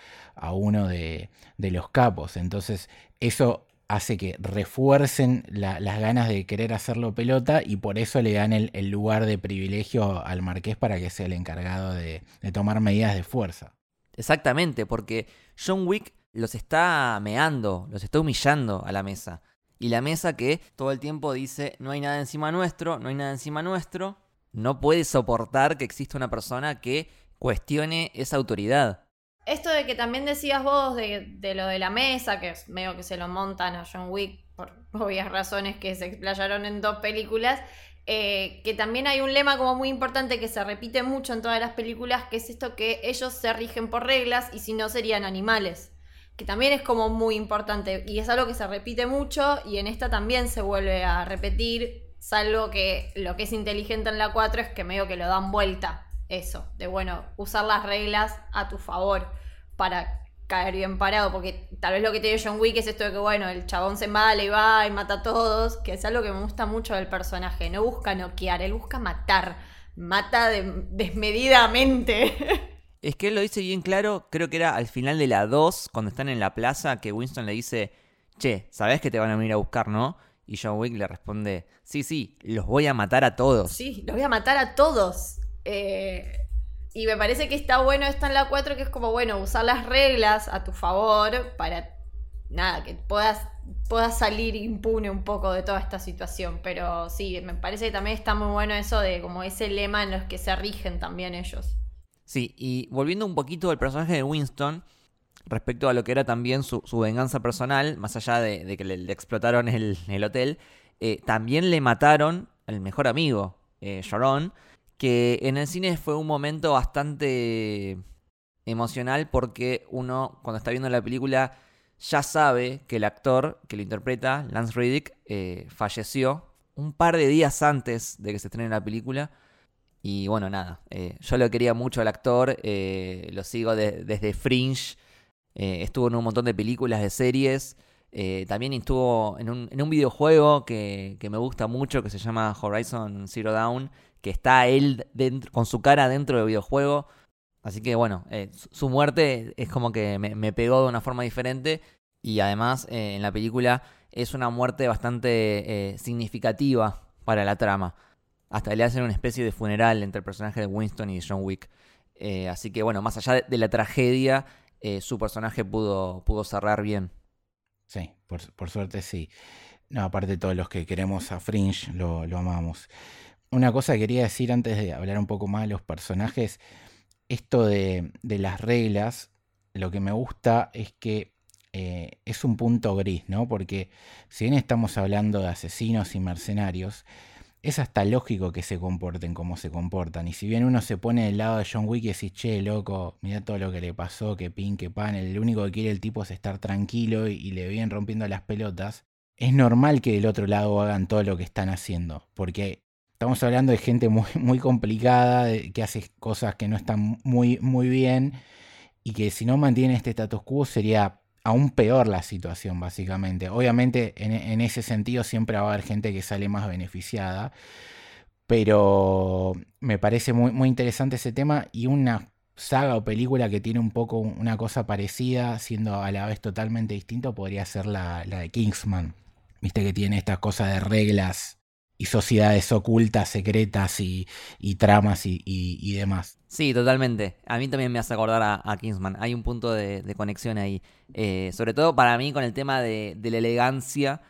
uno de, los capos. Entonces eso hace que refuercen las ganas de querer hacerlo pelota y por eso le dan el, lugar de privilegio al marqués para que sea el encargado de tomar medidas de fuerza. Exactamente, porque John Wick los está meando, los está humillando a la mesa. Y la mesa que todo el tiempo dice, no hay nada encima nuestro, no hay nada encima nuestro, no puede soportar que exista una persona que cuestione esa autoridad. Esto de que también decías vos de, lo de la mesa, que es medio que se lo montan a John Wick por (laughs) obvias razones que se explayaron en dos películas, eh, que también hay un lema como muy importante que se repite mucho en todas las películas, que es esto que ellos se rigen por reglas y si no serían animales que también es como muy importante y es algo que se repite mucho y en esta también se vuelve a repetir, salvo que lo que es inteligente en la 4 es que medio que lo dan vuelta, eso, de bueno, usar las reglas a tu favor para caer bien parado, porque tal vez lo que tiene John Wick es esto de que, bueno, el chabón se mala y va y mata a todos, que es algo que me gusta mucho del personaje, no busca noquear, él busca matar, mata desmedidamente. (laughs) Es que él lo dice bien claro, creo que era al final de la 2, cuando están en la plaza, que Winston le dice, che, sabes que te van a venir a buscar, ¿no? Y John Wick le responde, sí, sí, los voy a matar a todos. Sí, los voy a matar a todos. Eh, y me parece que está bueno esta en la 4, que es como, bueno, usar las reglas a tu favor para, nada, que puedas, puedas salir impune un poco de toda esta situación. Pero sí, me parece que también está muy bueno eso de como ese lema en los que se rigen también ellos. Sí, y volviendo un poquito al personaje de Winston, respecto a lo que era también su, venganza personal, más allá de, que le, explotaron el, hotel, eh, también le mataron al mejor amigo, eh, Sharon, que en el cine fue un momento bastante emocional porque uno cuando está viendo la película ya sabe que el actor que lo interpreta, Lance Riddick, eh, falleció un par de días antes de que se estrene la película. Y bueno, nada, eh, yo lo quería mucho al actor, eh, lo sigo desde Fringe, eh, estuvo en un montón de películas, de series, también estuvo en un, en un videojuego que, me gusta mucho, que se llama Horizon Zero Dawn, que está él dentro, con su cara dentro del videojuego. Así que bueno, su muerte es como que me, pegó de una forma diferente y además en la película es una muerte bastante significativa para la trama hasta le hacen una especie de funeral entre el personaje de Winston y John Wick. Eh, así que bueno, más allá de, la tragedia, eh, su personaje pudo, pudo cerrar bien. Sí, por, suerte sí. No, aparte todos los que queremos a Fringe lo, amamos. Una cosa que quería decir antes de hablar un poco más de los personajes, esto de, las reglas, lo que me gusta es que eh, es un punto gris, ¿no? Porque si bien estamos hablando de asesinos y mercenarios, es hasta lógico que se comporten como se comportan. Y si bien uno se pone del lado de John Wick y dice, che, loco, mira todo lo que le pasó, que pin, que pan, el único que quiere el tipo es estar tranquilo y, le vienen rompiendo las pelotas, es normal que del otro lado hagan todo lo que están haciendo. Porque estamos hablando de gente muy, (laughs) muy complicada, que hace cosas que no están muy, muy bien y que si no mantiene este status quo sería aún peor la situación, básicamente. Obviamente, en, ese sentido siempre va a haber gente que sale más beneficiada, pero me parece muy, muy interesante ese tema y una saga o película que tiene un poco una cosa parecida, siendo a la vez totalmente distinto, podría ser la, la de Kingsman. Viste que tiene estas cosas de reglas y sociedades ocultas, secretas y, tramas y, demás. Sí, totalmente. A mí también me hace acordar a, Kingsman. Hay un punto de, conexión ahí. Eh, sobre todo para mí con el tema de, la elegancia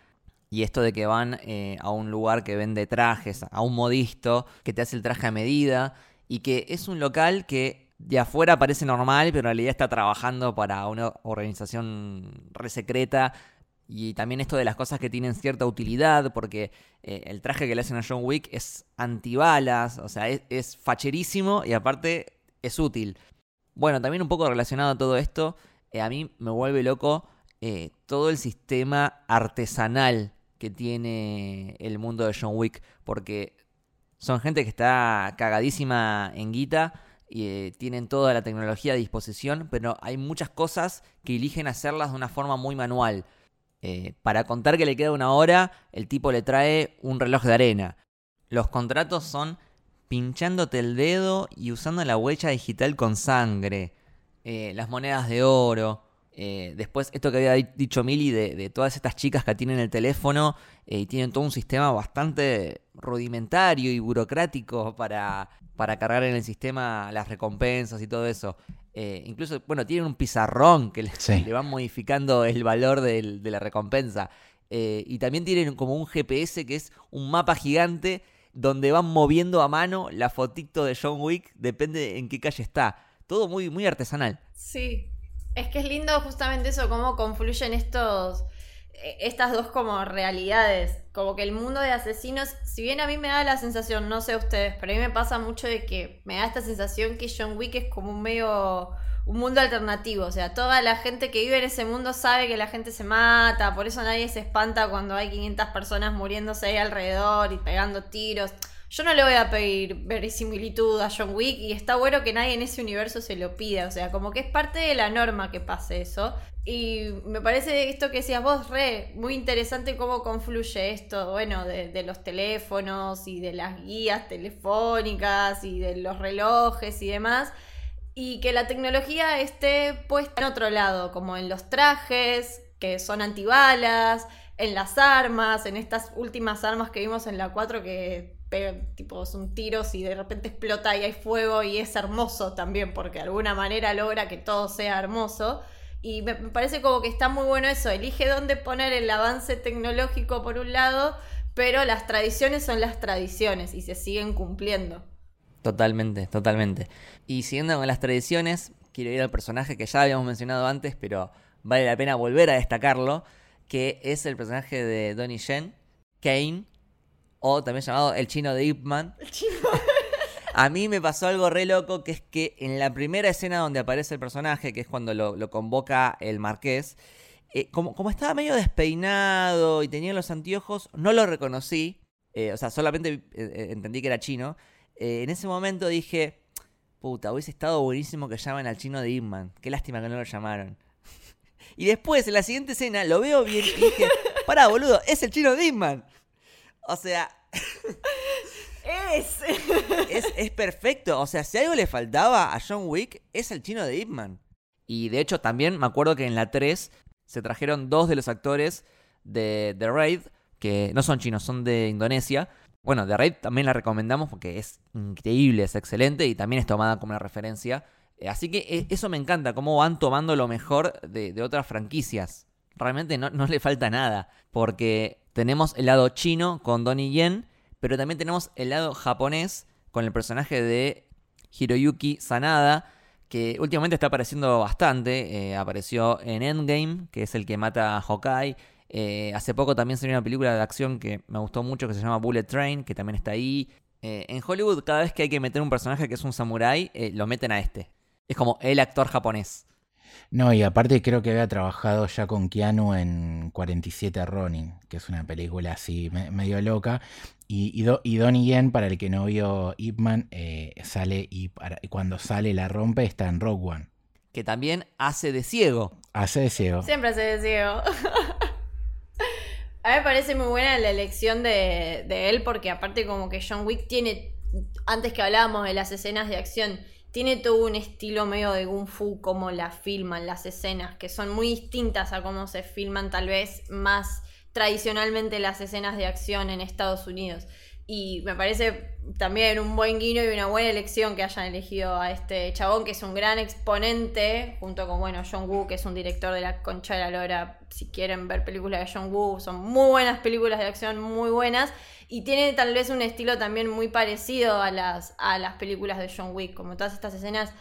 y esto de que van eh, a un lugar que vende trajes, a un modisto que te hace el traje a medida y que es un local que de afuera parece normal, pero en realidad está trabajando para una organización re secreta y también esto de las cosas que tienen cierta utilidad, porque eh, el traje que le hacen a John Wick es antibalas, o sea, es, facherísimo y aparte es útil. Bueno, también un poco relacionado a todo esto, eh, a mí me vuelve loco eh, todo el sistema artesanal que tiene el mundo de John Wick, porque son gente que está cagadísima en guita y tienen toda la tecnología a disposición, pero hay muchas cosas que eligen hacerlas de una forma muy manual. Eh, para contar que le queda una hora, el tipo le trae un reloj de arena. Los contratos son pinchándote el dedo y usando la huella digital con sangre. Eh, las monedas de oro. Eh, después, esto que había dicho Mili de, todas estas chicas que tienen el teléfono y tienen todo un sistema bastante rudimentario y burocrático para, para cargar en el sistema las recompensas y todo eso. Eh, incluso, bueno, tienen un pizarrón que le, van modificando el valor de la recompensa. Eh, y también tienen como un GPS que es un mapa gigante donde van moviendo a mano la fotito de John Wick, depende en qué calle está. Todo muy, muy artesanal. Sí, es que es lindo justamente eso, cómo confluyen estos e, estas dos como realidades. Como que el mundo de asesinos, si bien a mí me da la sensación, no sé ustedes, pero a mí me pasa mucho de que me da esta sensación que John Wick es como un medio un mundo alternativo, o sea, toda la gente que vive en ese mundo sabe que la gente se mata, por eso nadie se espanta cuando hay 500 personas muriéndose ahí alrededor y pegando tiros. Yo no le voy a pedir verisimilitud a John Wick y está bueno que nadie en ese universo se lo pida. O sea, como que es parte de la norma que pase eso. Y me parece esto que decías vos, re, muy interesante cómo confluye esto, bueno, de, los teléfonos y de las guías telefónicas y de los relojes y demás. Y que la tecnología esté puesta en otro lado, como en los trajes, que son antibalas, en las armas, en estas últimas armas que vimos en la 4 que tipo, son tiros y de repente explota y hay fuego y es hermoso también, porque de alguna manera logra que todo sea hermoso. Y me, parece como que está muy bueno eso, elige dónde poner el avance tecnológico por un lado, pero las tradiciones son las tradiciones y se siguen cumpliendo. Totalmente, totalmente. Y siguiendo con las tradiciones, quiero ir al personaje que ya habíamos mencionado antes, pero vale la pena volver a destacarlo, que es el personaje de Donnie Yen, Kane, o también llamado el chino de Ip Man. (laughs) A mí me pasó algo re loco, que es que en la primera escena donde aparece el personaje, que es cuando lo, convoca el marqués, eh, como, como, estaba medio despeinado y tenía los anteojos, no lo reconocí. Eh, o sea, solamente eh, entendí que era chino. en ese momento dije, puta, hubiese estado buenísimo que llamen al chino de Ipman. Qué lástima que no lo llamaron. (laughs) y después, en la siguiente escena, lo veo bien y dije, pará, boludo, es el chino de Ipman. O sea. es. es. perfecto. O sea, si algo le faltaba a John Wick, es el chino de Ip Y de hecho, también me acuerdo que en la 3 se trajeron dos de los actores de The Raid, que no son chinos, son de Indonesia. Bueno, The Raid también la recomendamos porque es increíble, es excelente y también es tomada como una referencia. Eh, así que eh, eso me encanta, cómo van tomando lo mejor de, otras franquicias. Realmente no, no le falta nada, porque tenemos el lado chino con Donnie Yen, pero también tenemos el lado japonés con el personaje de Hiroyuki Sanada, que últimamente está apareciendo bastante. Eh, apareció en Endgame, que es el que mata a Hokai. Eh, hace poco también salió una película de acción que me gustó mucho que se llama Bullet Train, que también está ahí. Eh, en Hollywood, cada vez que hay que meter un personaje que es un samurái, lo meten a este. Es como el actor japonés. No, y aparte creo que había trabajado ya con Keanu en 47 Ronin, que es una película así medio loca. Y, y, Donnie Yen, para el que no vio Ip Man, eh, sale y, cuando sale la rompe está en Rogue One. Que también hace de ciego. Hace de ciego. Siempre hace de ciego. (laughs) A mí me parece muy buena la elección de, de él porque aparte como que John Wick tiene, antes que hablábamos de las escenas de acción, tiene todo un estilo medio de Kung Fu, como la filman, las escenas, que son muy distintas a cómo se filman tal vez más tradicionalmente las escenas de acción en Estados Unidos. Y me parece también un buen guiño y una buena elección que hayan elegido a este chabón, que es un gran exponente, junto con, bueno, John Woo, que es un director de la concha de la lora. Si quieren ver películas de John Woo, son muy buenas películas de acción, muy buenas. Y tiene tal vez un estilo también muy parecido a las, a las películas de John Wick, como todas estas escenas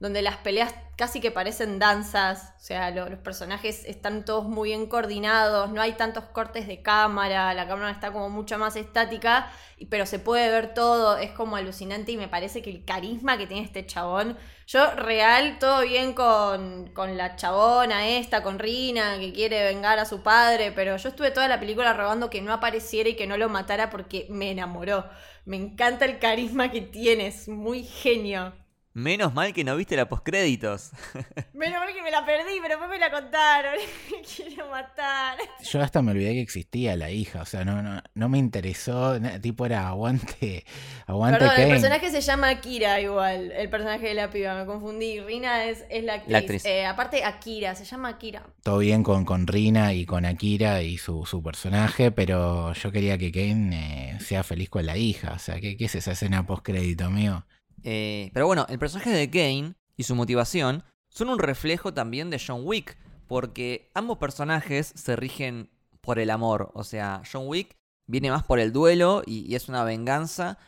donde las peleas casi que parecen danzas, o sea, los personajes están todos muy bien coordinados, no hay tantos cortes de cámara, la cámara está como mucho más estática, pero se puede ver todo, es como alucinante y me parece que el carisma que tiene este chabón, yo real, todo bien con, con la chabona esta, con Rina, que quiere vengar a su padre, pero yo estuve toda la película robando que no apareciera y que no lo matara porque me enamoró. Me encanta el carisma que tiene, es muy genio. Menos mal que no viste la postcréditos. (laughs) Menos mal que me la perdí, pero después me la contaron. me (laughs) quiero matar. Yo hasta me olvidé que existía la hija, o sea, no, no, no me interesó, tipo era aguante, aguante Perdón, el personaje se llama Akira igual, el personaje de la piba, me confundí. Rina es, es la actriz. Eh, aparte Akira, se llama Akira. Todo bien con, con Rina y con Akira y su, su personaje, pero yo quería que Kane eh, sea feliz con la hija, o sea, ¿qué, qué es esa escena postcrédito mío? Eh, pero bueno, el personaje de Kane y su motivación son un reflejo también de John Wick, porque ambos personajes se rigen por el amor. O sea, John Wick viene más por el duelo y, es una venganza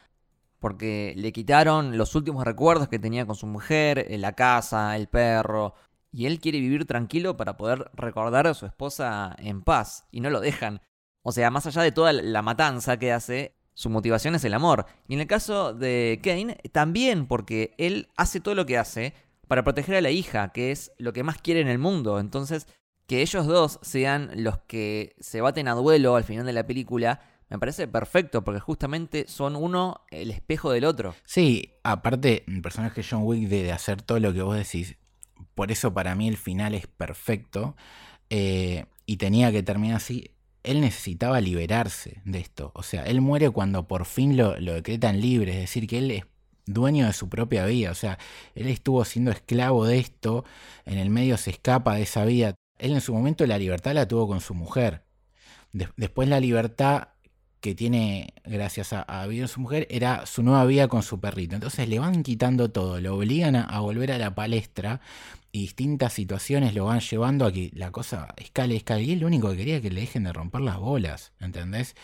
porque le quitaron los últimos recuerdos que tenía con su mujer, eh, la casa, el perro. Y él quiere vivir tranquilo para poder recordar a su esposa en paz. Y no lo dejan. O sea, más allá de toda la matanza que hace, su motivación es el amor. Y en el caso de Kane, también porque él hace todo lo que hace para proteger a la hija, que es lo que más quiere en el mundo. Entonces, que ellos dos sean los que se baten a duelo al final de la película, me parece perfecto, porque justamente son uno el espejo del otro. Sí, aparte, el personaje John Wick de, hacer todo lo que vos decís, por eso para mí el final es perfecto. Eh, y tenía que terminar así él necesitaba liberarse de esto. O sea, él muere cuando por fin lo, decretan libre, es decir, que él es dueño de su propia vida. O sea, él estuvo siendo esclavo de esto, en el medio se escapa de esa vida. Él en su momento la libertad la tuvo con su mujer. después la libertad que tiene gracias a, a vivir su mujer era su nueva vida con su perrito. Entonces le van quitando todo, lo obligan a volver a la palestra y distintas situaciones lo van llevando a que la cosa escale, escale. Y él lo único que quería es que le dejen de romper las bolas, ¿entendés?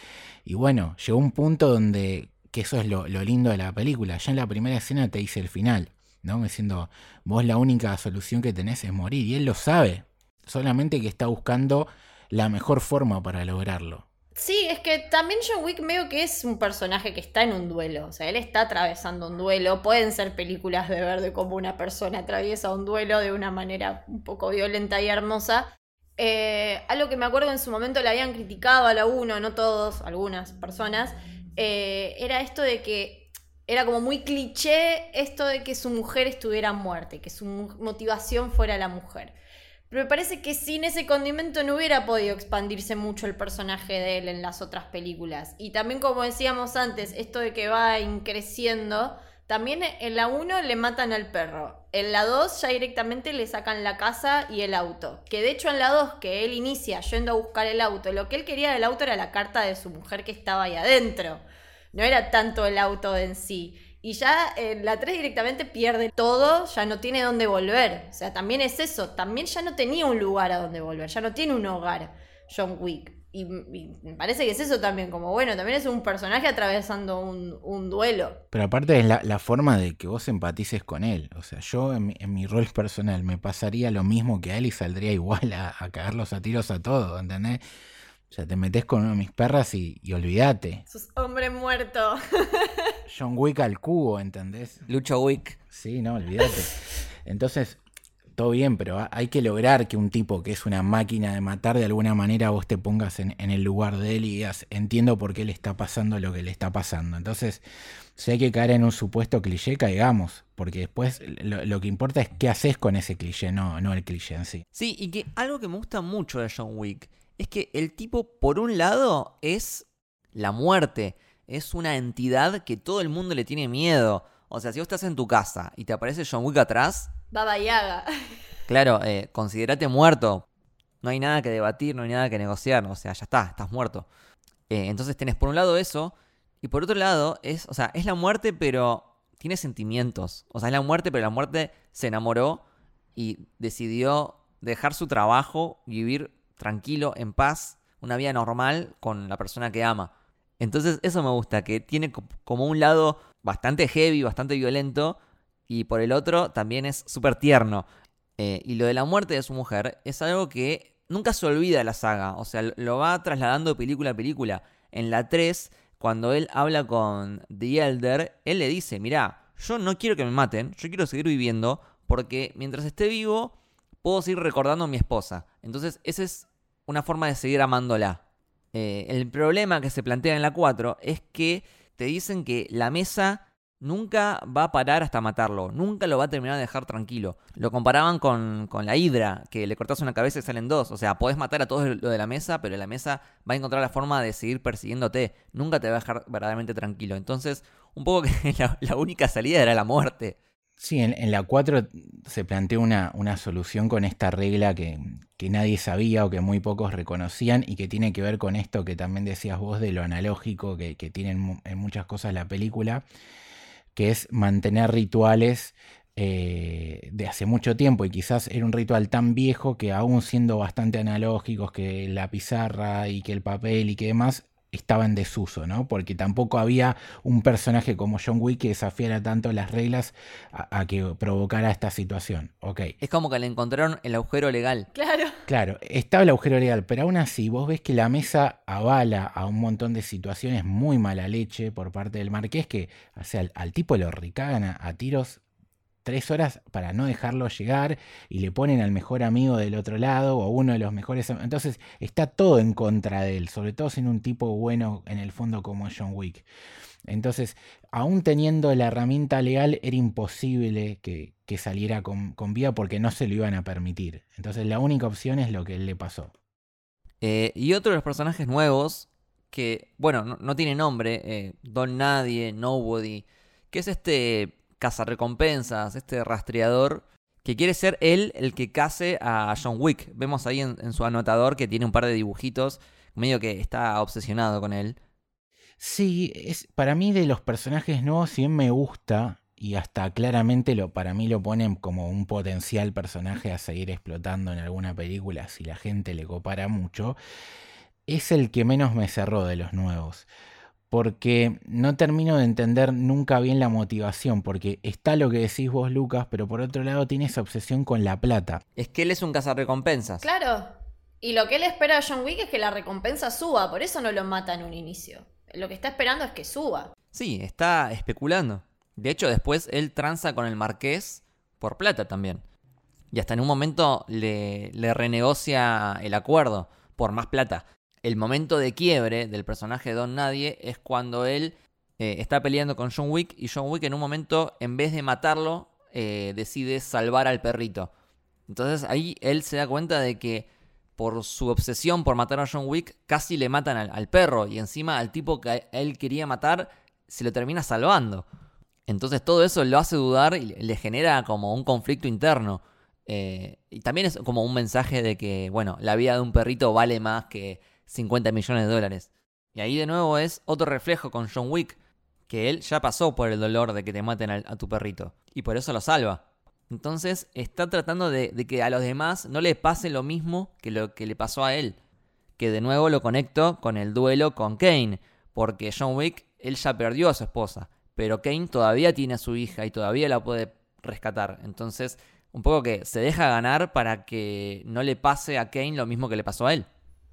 Y bueno, llegó un punto donde, que eso es lo, lindo de la película, ya en la primera escena te dice el final, ¿no? Diciendo, vos la única solución que tenés es morir. Y él lo sabe, solamente que está buscando la mejor forma para lograrlo. Sí, es que también John Wick veo que es un personaje que está en un duelo. O sea, él está atravesando un duelo. Pueden ser películas de ver de cómo una persona atraviesa un duelo de una manera un poco violenta y hermosa. Eh, algo que me acuerdo en su momento le habían criticado a la uno, no todos, algunas personas, eh, era esto de que era como muy cliché esto de que su mujer estuviera muerta, que su motivación fuera la mujer. Pero me parece que sin ese condimento no hubiera podido expandirse mucho el personaje de él en las otras películas. Y también, como decíamos antes, esto de que va increciendo. También en la 1 le matan al perro. En la 2 ya directamente le sacan la casa y el auto. Que de hecho en la 2 que él inicia yendo a buscar el auto, lo que él quería del auto era la carta de su mujer que estaba ahí adentro. No era tanto el auto en sí. Y ya en la 3 directamente pierde todo, ya no tiene dónde volver. O sea, también es eso, también ya no tenía un lugar a donde volver, ya no tiene un hogar John Wick. Y, me parece que es eso también, como bueno, también es un personaje atravesando un, duelo. Pero aparte es la, forma de que vos empatices con él. O sea, yo en mi, rol personal me pasaría lo mismo que él y saldría igual a, a cagarlos a tiros a todos, ¿entendés? O sea, te metes con uno de mis perras y, y olvídate. Sos hombre muerto. (laughs) John Wick al cubo, ¿entendés? Lucho Wick. Sí, no, olvídate. Entonces, todo bien, pero hay que lograr que un tipo que es una máquina de matar, de alguna manera vos te pongas en, el lugar de él y digas, entiendo por qué le está pasando lo que le está pasando. Entonces, si hay que caer en un supuesto cliché, caigamos, porque después lo, que importa es qué haces con ese cliché, no, no el cliché en sí. Sí, y que algo que me gusta mucho de John Wick es que el tipo, por un lado, es la muerte, es una entidad que todo el mundo le tiene miedo. O sea, si vos estás en tu casa y te aparece John Wick atrás. Baba Yaga. Claro, eh, considerate muerto. No hay nada que debatir, no hay nada que negociar. O sea, ya está, estás muerto. Eh, entonces tenés por un lado eso. Y por otro lado, es, o sea, es la muerte, pero tiene sentimientos. O sea, es la muerte, pero la muerte se enamoró y decidió dejar su trabajo, vivir tranquilo, en paz, una vida normal con la persona que ama. Entonces eso me gusta, que tiene como un lado bastante heavy, bastante violento, y por el otro también es súper tierno. Eh, y lo de la muerte de su mujer es algo que nunca se olvida la saga, o sea, lo va trasladando película a película. En la 3, cuando él habla con The Elder, él le dice, mira, yo no quiero que me maten, yo quiero seguir viviendo, porque mientras esté vivo, puedo seguir recordando a mi esposa. Entonces, esa es una forma de seguir amándola. Eh, el problema que se plantea en la 4 es que te dicen que la mesa nunca va a parar hasta matarlo, nunca lo va a terminar de dejar tranquilo. Lo comparaban con, con la hidra, que le cortas una cabeza y salen dos. O sea, podés matar a todos lo de la mesa, pero la mesa va a encontrar la forma de seguir persiguiéndote. Nunca te va a dejar verdaderamente tranquilo. Entonces, un poco que (laughs) la única salida era la muerte. Sí, en, la 4 se planteó una, una, solución con esta regla que, nadie sabía o que muy pocos reconocían y que tiene que ver con esto que también decías vos de lo analógico que, que tiene en, muchas cosas la película, que es mantener rituales eh, de hace mucho tiempo y quizás era un ritual tan viejo que aún siendo bastante analógicos que la pizarra y que el papel y que demás estaba en desuso, ¿no? Porque tampoco había un personaje como John Wick que desafiara tanto las reglas a, que provocara esta situación. Ok. Es como que le encontraron el agujero legal. Claro. Claro, estaba el agujero legal, pero aún así vos ves que la mesa avala a un montón de situaciones muy mala leche por parte del marqués que, o sea, al, tipo lo recagan a tiros tres horas para no dejarlo llegar y le ponen al mejor amigo del otro lado o uno de los mejores. Entonces está todo en contra de él, sobre todo siendo un tipo bueno en el fondo como John Wick. Entonces, aún teniendo la herramienta legal, era imposible que, saliera con, con, vida porque no se lo iban a permitir. Entonces, la única opción es lo que él le pasó. Eh, y otro de los personajes nuevos, que, bueno, no, tiene nombre, eh, Don Nadie, Nobody, que es este cazarrecompensas, este rastreador, que quiere ser él el que case a John Wick. Vemos ahí en, su anotador que tiene un par de dibujitos, medio que está obsesionado con él. Sí, es, para mí de los personajes nuevos, si me gusta, y hasta claramente lo, para mí lo ponen como un potencial personaje a seguir explotando en alguna película si la gente le copara mucho, es el que menos me cerró de los nuevos porque no termino de entender nunca bien la motivación, porque está lo que decís vos, Lucas, pero por otro lado tiene esa obsesión con la plata. Es que él es un cazarrecompensas. Claro. Y lo que él espera a John Wick es que la recompensa suba, por eso no lo mata en un inicio. Lo que está esperando es que suba. Sí, está especulando. De hecho, después él tranza con el marqués por plata también. Y hasta en un momento le, le renegocia el acuerdo por más plata el momento de quiebre del personaje de Don Nadie es cuando él eh, está peleando con John Wick y John Wick en un momento, en vez de matarlo, eh, decide salvar al perrito. Entonces ahí él se da cuenta de que por su obsesión por matar a John Wick, casi le matan al, perro y encima al tipo que él quería matar se lo termina salvando. Entonces todo eso lo hace dudar y le genera como un conflicto interno. Eh, y también es como un mensaje de que, bueno, la vida de un perrito vale más que 50 millones de dólares. Y ahí de nuevo es otro reflejo con John Wick, que él ya pasó por el dolor de que te maten a, tu perrito, y por eso lo salva. Entonces está tratando de, que a los demás no le pase lo mismo que lo que le pasó a él. Que de nuevo lo conecto con el duelo con Kane, porque John Wick, él ya perdió a su esposa, pero Kane todavía tiene a su hija y todavía la puede rescatar. Entonces, un poco que se deja ganar para que no le pase a Kane lo mismo que le pasó a él.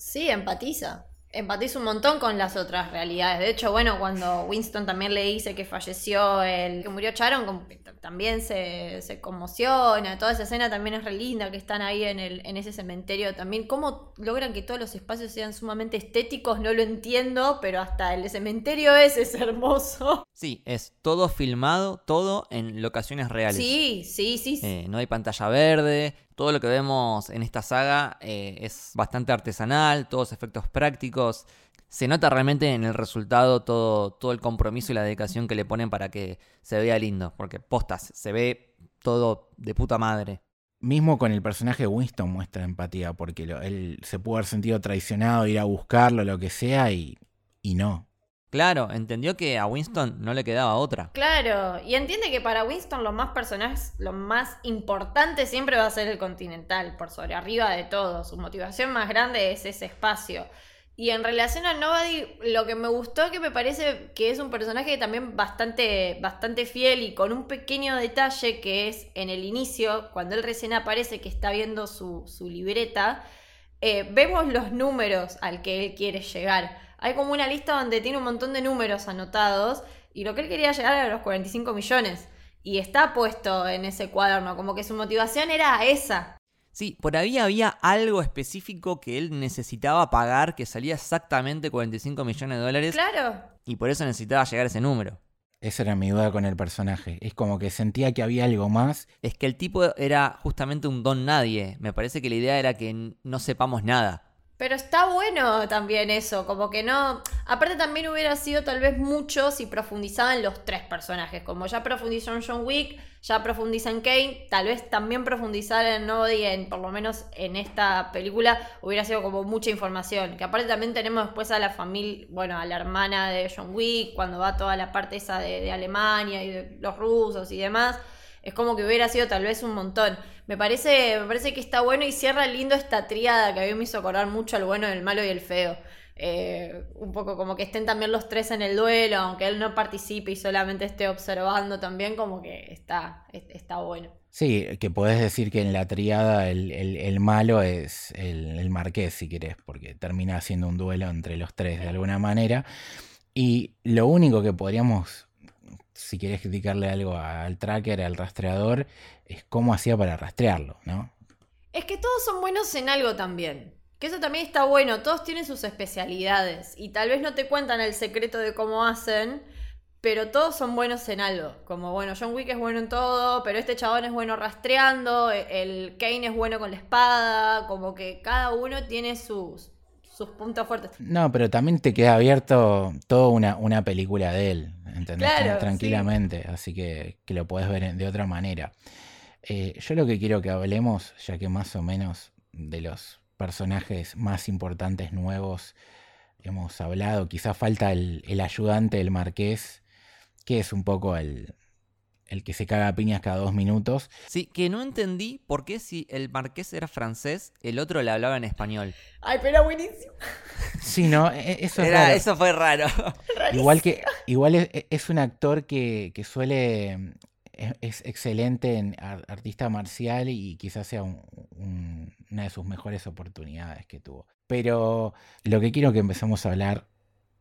Sí, empatiza. empatizo un montón con las otras realidades. De hecho, bueno, cuando Winston también le dice que falleció el que murió Sharon, también se, se conmociona. Toda esa escena también es re linda, que están ahí en, el, en ese cementerio también. ¿Cómo logran que todos los espacios sean sumamente estéticos? No lo entiendo, pero hasta el cementerio ese es hermoso. Sí, es todo filmado, todo en locaciones reales. Sí, sí, sí. sí. Eh, no hay pantalla verde. Todo lo que vemos en esta saga eh, es bastante artesanal, todos efectos prácticos. Se nota realmente en el resultado todo, todo el compromiso y la dedicación que le ponen para que se vea lindo. Porque postas, se ve todo de puta madre. Mismo con el personaje de Winston muestra empatía, porque él se pudo haber sentido traicionado, ir a buscarlo, lo que sea, y, y no. Claro, entendió que a Winston no le quedaba otra. Claro, y entiende que para Winston lo más personajes, lo más importante siempre va a ser el continental, por sobre arriba de todo. Su motivación más grande es ese espacio. Y en relación a Nobody, lo que me gustó que me parece que es un personaje también bastante, bastante fiel y con un pequeño detalle que es en el inicio, cuando él recién aparece que está viendo su, su libreta, eh, vemos los números al que él quiere llegar. Hay como una lista donde tiene un montón de números anotados y lo que él quería llegar era los 45 millones. Y está puesto en ese cuaderno, como que su motivación era esa. Sí, por ahí había algo específico que él necesitaba pagar que salía exactamente 45 millones de dólares Claro. y por eso necesitaba llegar a ese número. Esa era mi duda con el personaje. Es como que sentía que había algo más. Es que el tipo era justamente un don nadie. Me parece que la idea era que no sepamos nada. Pero está bueno también eso, como que no... Aparte también hubiera sido tal vez mucho si profundizaban los tres personajes, como ya profundizó en John Wick, ya profundiza en Kane, tal vez también profundizar en Nobody, en, por lo menos en esta película, hubiera sido como mucha información. Que aparte también tenemos después a la familia, bueno, a la hermana de John Wick, cuando va toda la parte esa de, de Alemania y de los rusos y demás. Es como que hubiera sido tal vez un montón. Me parece, me parece que está bueno y cierra lindo esta tríada que a mí me hizo acordar mucho al bueno, el malo y el feo. Eh, un poco como que estén también los tres en el duelo, aunque él no participe y solamente esté observando también, como que está, es- está bueno. Sí, que podés decir que en la triada el, el- el malo es el, el marqués, si querés, porque termina siendo un duelo entre los tres de alguna manera. Y lo único que podríamos, si querés criticarle algo al tracker, al rastreador, es cómo hacía para rastrearlo, ¿no? Es que todos son buenos en algo también. Que eso también está bueno, todos tienen sus especialidades y tal vez no te cuentan el secreto de cómo hacen, pero todos son buenos en algo. Como bueno, John Wick es bueno en todo, pero este chabón es bueno rastreando, e- el Kane es bueno con la espada, como que cada uno tiene sus, sus puntos fuertes. No, pero también te queda abierto toda una, una película de él, ¿entendés? Claro, Tranquilamente, así que, que lo podés ver de otra manera. Eh, yo lo que quiero que hablemos, ya que más o menos de los personajes más importantes nuevos hemos hablado, quizá falta el, el ayudante del marqués, que es un poco el, el que se caga a piñas cada dos minutos. Sí, que no entendí por qué si el marqués era francés, el otro le hablaba en español. Ay, pero buenísimo. (laughs) Sí, no, E- eso es Era- raro. eso fue raro. Igual que igual es, es un actor que, que suele es, es excelente en ar- artista marcial y quizás sea un- un- una de sus mejores oportunidades que tuvo. Pero lo que quiero que empecemos a hablar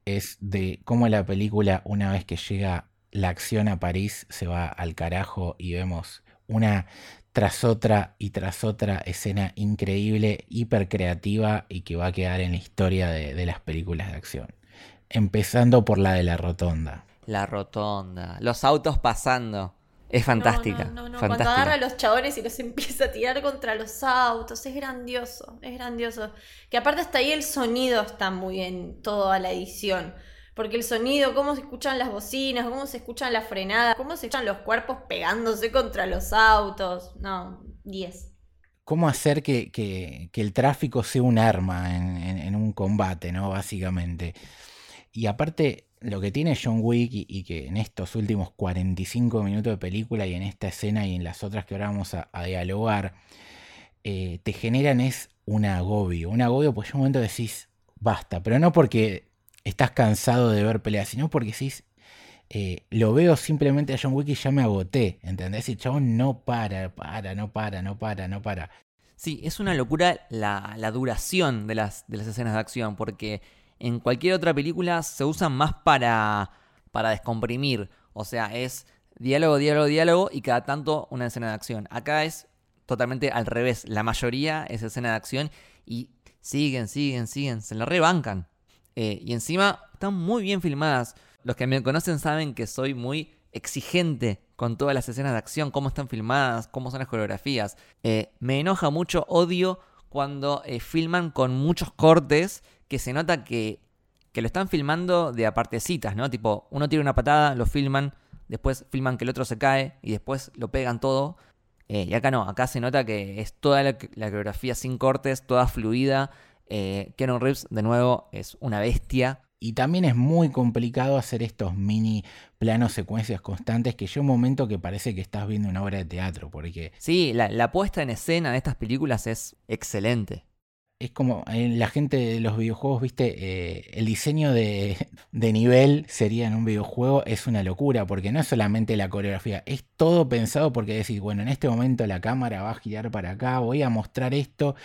es de cómo la película una vez que llega la acción a París se va al carajo y vemos una tras otra y tras otra escena increíble, hiper creativa y que va a quedar en la historia de- de las películas de acción. Empezando por la de la rotonda. La rotonda. Los autos pasando. Es fantástica. No, no, no, no. fantástica. Cuando agarra a los chabones y los (laughs) empieza a tirar contra los autos, es grandioso, es grandioso. Que aparte hasta ahí el sonido está muy bien, toda la edición. Porque el sonido, cómo se escuchan las bocinas, cómo se escuchan las frenadas, cómo se escuchan los cuerpos pegándose contra los autos. No, 10. ¿Cómo hacer que, que- que el tráfico sea un arma en, en- un combate, ¿no? Básicamente. Y aparte, lo que tiene John Wick y, que en estos últimos 45 minutos de película y en esta escena y en las otras que ahora vamos a, dialogar, eh, te generan es un agobio. Un agobio porque en un momento decís, basta. Pero no porque estás cansado de ver peleas, sino porque decís, eh, lo veo simplemente a John Wick y ya me agoté. ¿Entendés? Y chabón no para, para, no para, no para, no para. Sí, es una locura la, duración de las, de las escenas de acción, porque en cualquier otra película se usan más para, para descomprimir. O sea, es diálogo, diálogo, diálogo y cada tanto una escena de acción. Acá es totalmente al revés. La mayoría es escena de acción y siguen, siguen, siguen, se la rebancan. Eh, y encima están muy bien filmadas. Los que me conocen saben que soy muy exigente con todas las escenas de acción, cómo están filmadas, cómo son las coreografías. Eh, me enoja mucho, odio cuando eh, filman con muchos cortes que se nota que, que lo están filmando de apartecitas, ¿no? Tipo, uno tira una patada, lo filman, después filman que el otro se cae y después lo pegan todo. Eh, y acá no, acá se nota que es toda la, coreografía sin cortes, toda fluida. Eh, Keanu Reeves, de nuevo, es una bestia. Y también es muy complicado hacer estos mini planos, secuencias constantes, que llega un momento que parece que estás viendo una obra de teatro, porque... Sí, la puesta en escena de estas películas es excelente es como en la gente de los videojuegos, viste, eh, el diseño de, (laughs) de, nivel sería en un videojuego es una locura, porque no es solamente la coreografía, es todo pensado porque decís, bueno, en este momento la cámara va a girar para acá, voy a mostrar esto,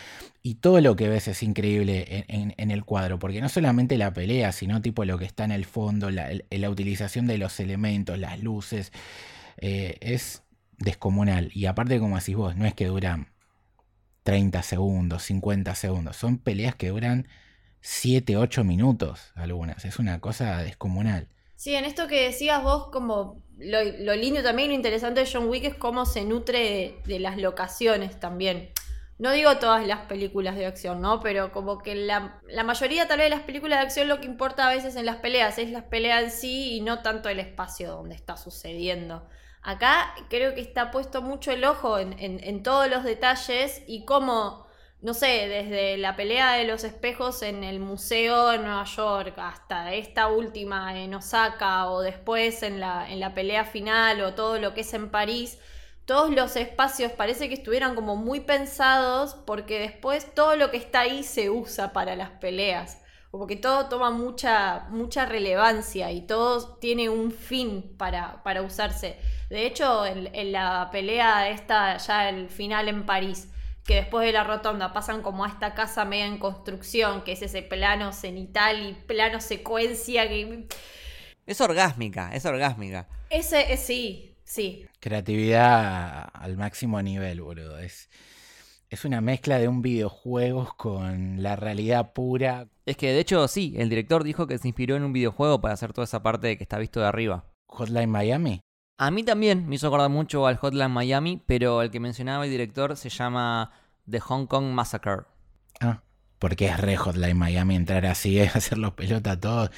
y todo lo que ves es increíble en, el cuadro, porque no solamente la pelea, sino tipo lo que está en el fondo, la, la utilización de los elementos, las luces, eh, es descomunal. Y aparte, como decís vos, no es que duran 30 segundos, 50 segundos. Son peleas que duran 7, 8 minutos algunas. Es una cosa descomunal. Sí, en esto que decías vos, como lo, lindo también, lo interesante de John Wick es cómo se nutre de, las locaciones también. No digo todas las películas de acción, ¿no? Pero como que la, la, mayoría tal vez de las películas de acción lo que importa a veces en las peleas es la pelea en sí y no tanto el espacio donde está sucediendo. Acá creo que está puesto mucho el ojo en, todos los detalles y cómo, no sé, desde la pelea de los espejos en el museo en Nueva York hasta esta última en Osaka o después en la, en la pelea final o todo lo que es en París, todos los espacios parece que estuvieran como muy pensados porque después todo lo que está ahí se usa para las peleas. Como que todo toma mucha, mucha relevancia y todo tiene un fin para, para usarse. De hecho, en, la pelea esta, ya el final en París, que después de la rotonda pasan como a esta casa media en construcción, que es ese plano cenital y plano secuencia que... Es orgásmica, es orgásmica. Ese, eh, sí, sí. Creatividad al máximo nivel, boludo. Es, es una mezcla de un videojuego con la realidad pura. Es que de hecho sí, el director dijo que se inspiró en un videojuego para hacer toda esa parte que está visto de arriba. Hotline Miami. A mí también me hizo acordar mucho al Hotline Miami, pero el que mencionaba el director se llama The Hong Kong Massacre. Ah, porque es re Hotline Miami entrar así, (laughs) hacer los pelotas todos.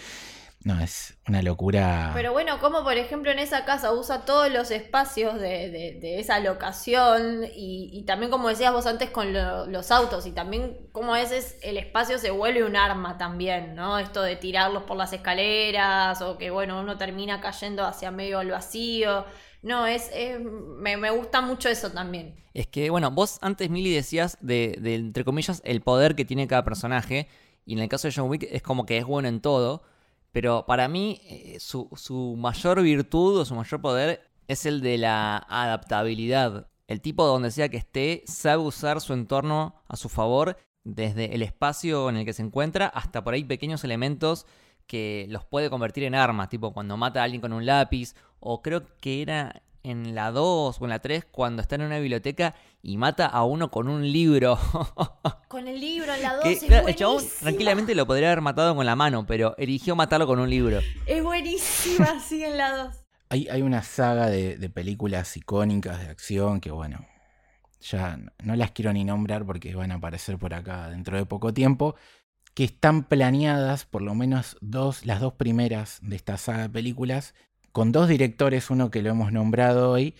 No, es una locura. Pero bueno, como por ejemplo en esa casa usa todos los espacios de, esa locación y, también como decías vos antes con los autos y también como a veces el espacio se vuelve un arma también, ¿no? Esto de tirarlos por las escaleras o que bueno, uno termina cayendo hacia medio al vacío. No, es, me, me, gusta mucho eso también. Es que, bueno, vos antes, Mili, decías de, de, entre comillas, el poder que tiene cada personaje. Y en el caso de John Wick es como que es bueno en todo. Pero para mí, eh, su, mayor virtud o su mayor poder es el de la adaptabilidad. El tipo, donde sea que esté, sabe usar su entorno a su favor, desde el espacio en el que se encuentra hasta por ahí pequeños elementos que los puede convertir en armas, tipo cuando mata a alguien con un lápiz, o creo que era en la 2 o en la 3 cuando está en una biblioteca y mata a uno con un libro. (laughs) el libro en la 2 es El chabón tranquilamente lo podría haber matado con la mano, pero eligió matarlo con un libro. Es buenísima, (laughs) sí, en la 2. Hay, hay una saga de, de, películas icónicas de acción que, bueno, ya no las quiero ni nombrar porque van a aparecer por acá dentro de poco tiempo, que están planeadas, por lo menos dos, las dos primeras de esta saga de películas, con dos directores, uno que lo hemos nombrado hoy,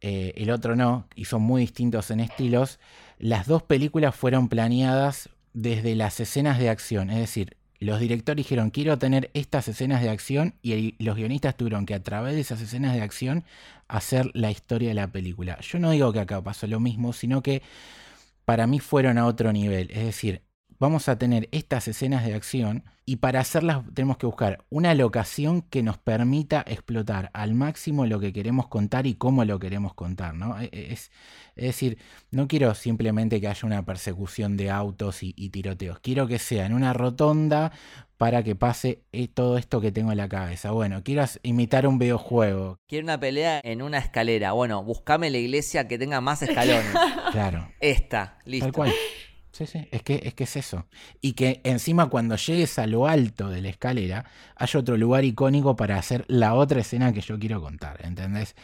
eh, el otro no, y son muy distintos en estilos. Las dos películas fueron planeadas desde las escenas de acción, es decir, los directores dijeron quiero tener estas escenas de acción y los guionistas tuvieron que a través de esas escenas de acción hacer la historia de la película. Yo no digo que acá pasó lo mismo, sino que para mí fueron a otro nivel, es decir, vamos a tener estas escenas de acción y para hacerlas tenemos que buscar una locación que nos permita explotar al máximo lo que queremos contar y cómo lo queremos contar, ¿no? E, e, es, es decir, no quiero simplemente que haya una persecución de autos y, y tiroteos, quiero que sea en una rotonda para que pase eh, todo esto que tengo en la cabeza. Bueno, quiero imitar un videojuego, Quiero una pelea en una escalera. Bueno, buscame la iglesia que tenga más (laughs) escalones. claro. Esta, listo. Tal cual. Es que, es que es eso. Y que encima cuando llegues a lo alto de la escalera, hay otro lugar icónico para hacer la otra escena que yo quiero contar, ¿entendés?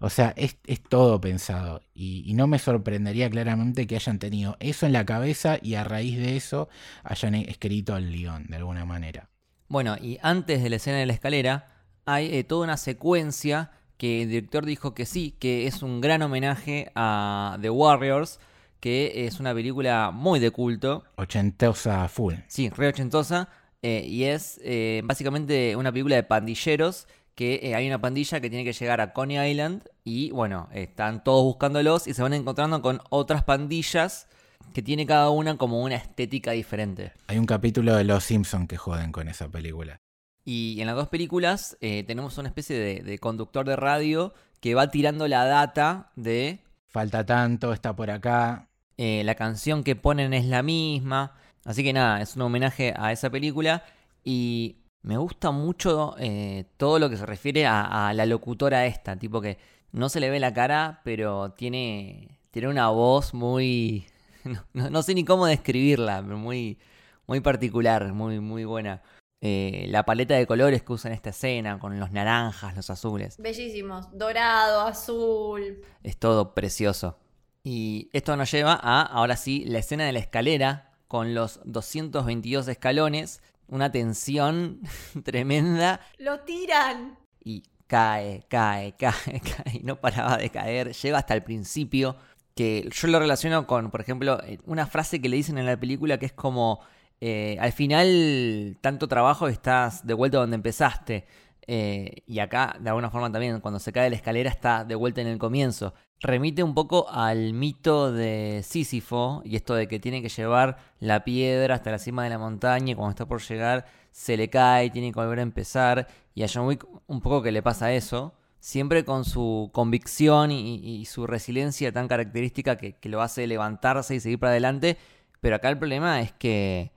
O sea, es, es todo pensado. Y, y no me sorprendería claramente que hayan tenido eso en la cabeza y a raíz de eso hayan escrito el guion, de alguna manera. Bueno, y antes de la escena de la escalera, hay eh, toda una secuencia que el director dijo que sí, que es un gran homenaje a The Warriors, que es una película muy de culto, Ochentosa full. sí, re ochentosa, eh, y es eh, básicamente una película de pandilleros, que eh, hay una pandilla que tiene que llegar a Coney Island, y bueno, están todos buscándolos y se van encontrando con otras pandillas que tiene cada una como una estética diferente. Hay un capítulo de Los Simpsons que joden con esa película. Y en las dos películas eh, tenemos una especie de, de conductor de radio que va tirando la data de Falta tanto, está por acá. Eh, la canción que ponen es la misma. Así que nada, es un homenaje a esa película. Y me gusta mucho eh, todo lo que se refiere a, a la locutora esta. Tipo que no se le ve la cara, pero tiene, tiene una voz muy... (laughs) No, no- no sé ni cómo describirla, pero muy, muy particular, muy, muy buena. Eh, la paleta de colores que usa en esta escena, con los naranjas, los azules. Bellísimos. Dorado, azul. Es todo precioso. Y esto nos lleva a, ahora sí, la escena de la escalera con los 222 escalones, una tensión (laughs) tremenda Lo tiran. y cae, cae, cae, (laughs) cae, y no paraba de caer, llega hasta el principio, que yo lo relaciono con, por ejemplo, eh, una frase que le dicen en la película que es como, eh, al final, tanto trabajo estás de vuelta donde empezaste. Eh, y acá, de alguna forma también, cuando se cae la escalera está de vuelta en el comienzo. Remite un poco al mito de Sísifo y esto de que tiene que llevar la piedra hasta la cima de la montaña y cuando está por llegar se le cae, tiene que volver a empezar. Y a John Wick un poco que le pasa eso, siempre con su convicción y, su resiliencia tan característica que lo hace levantarse y seguir para adelante. Pero acá el problema es que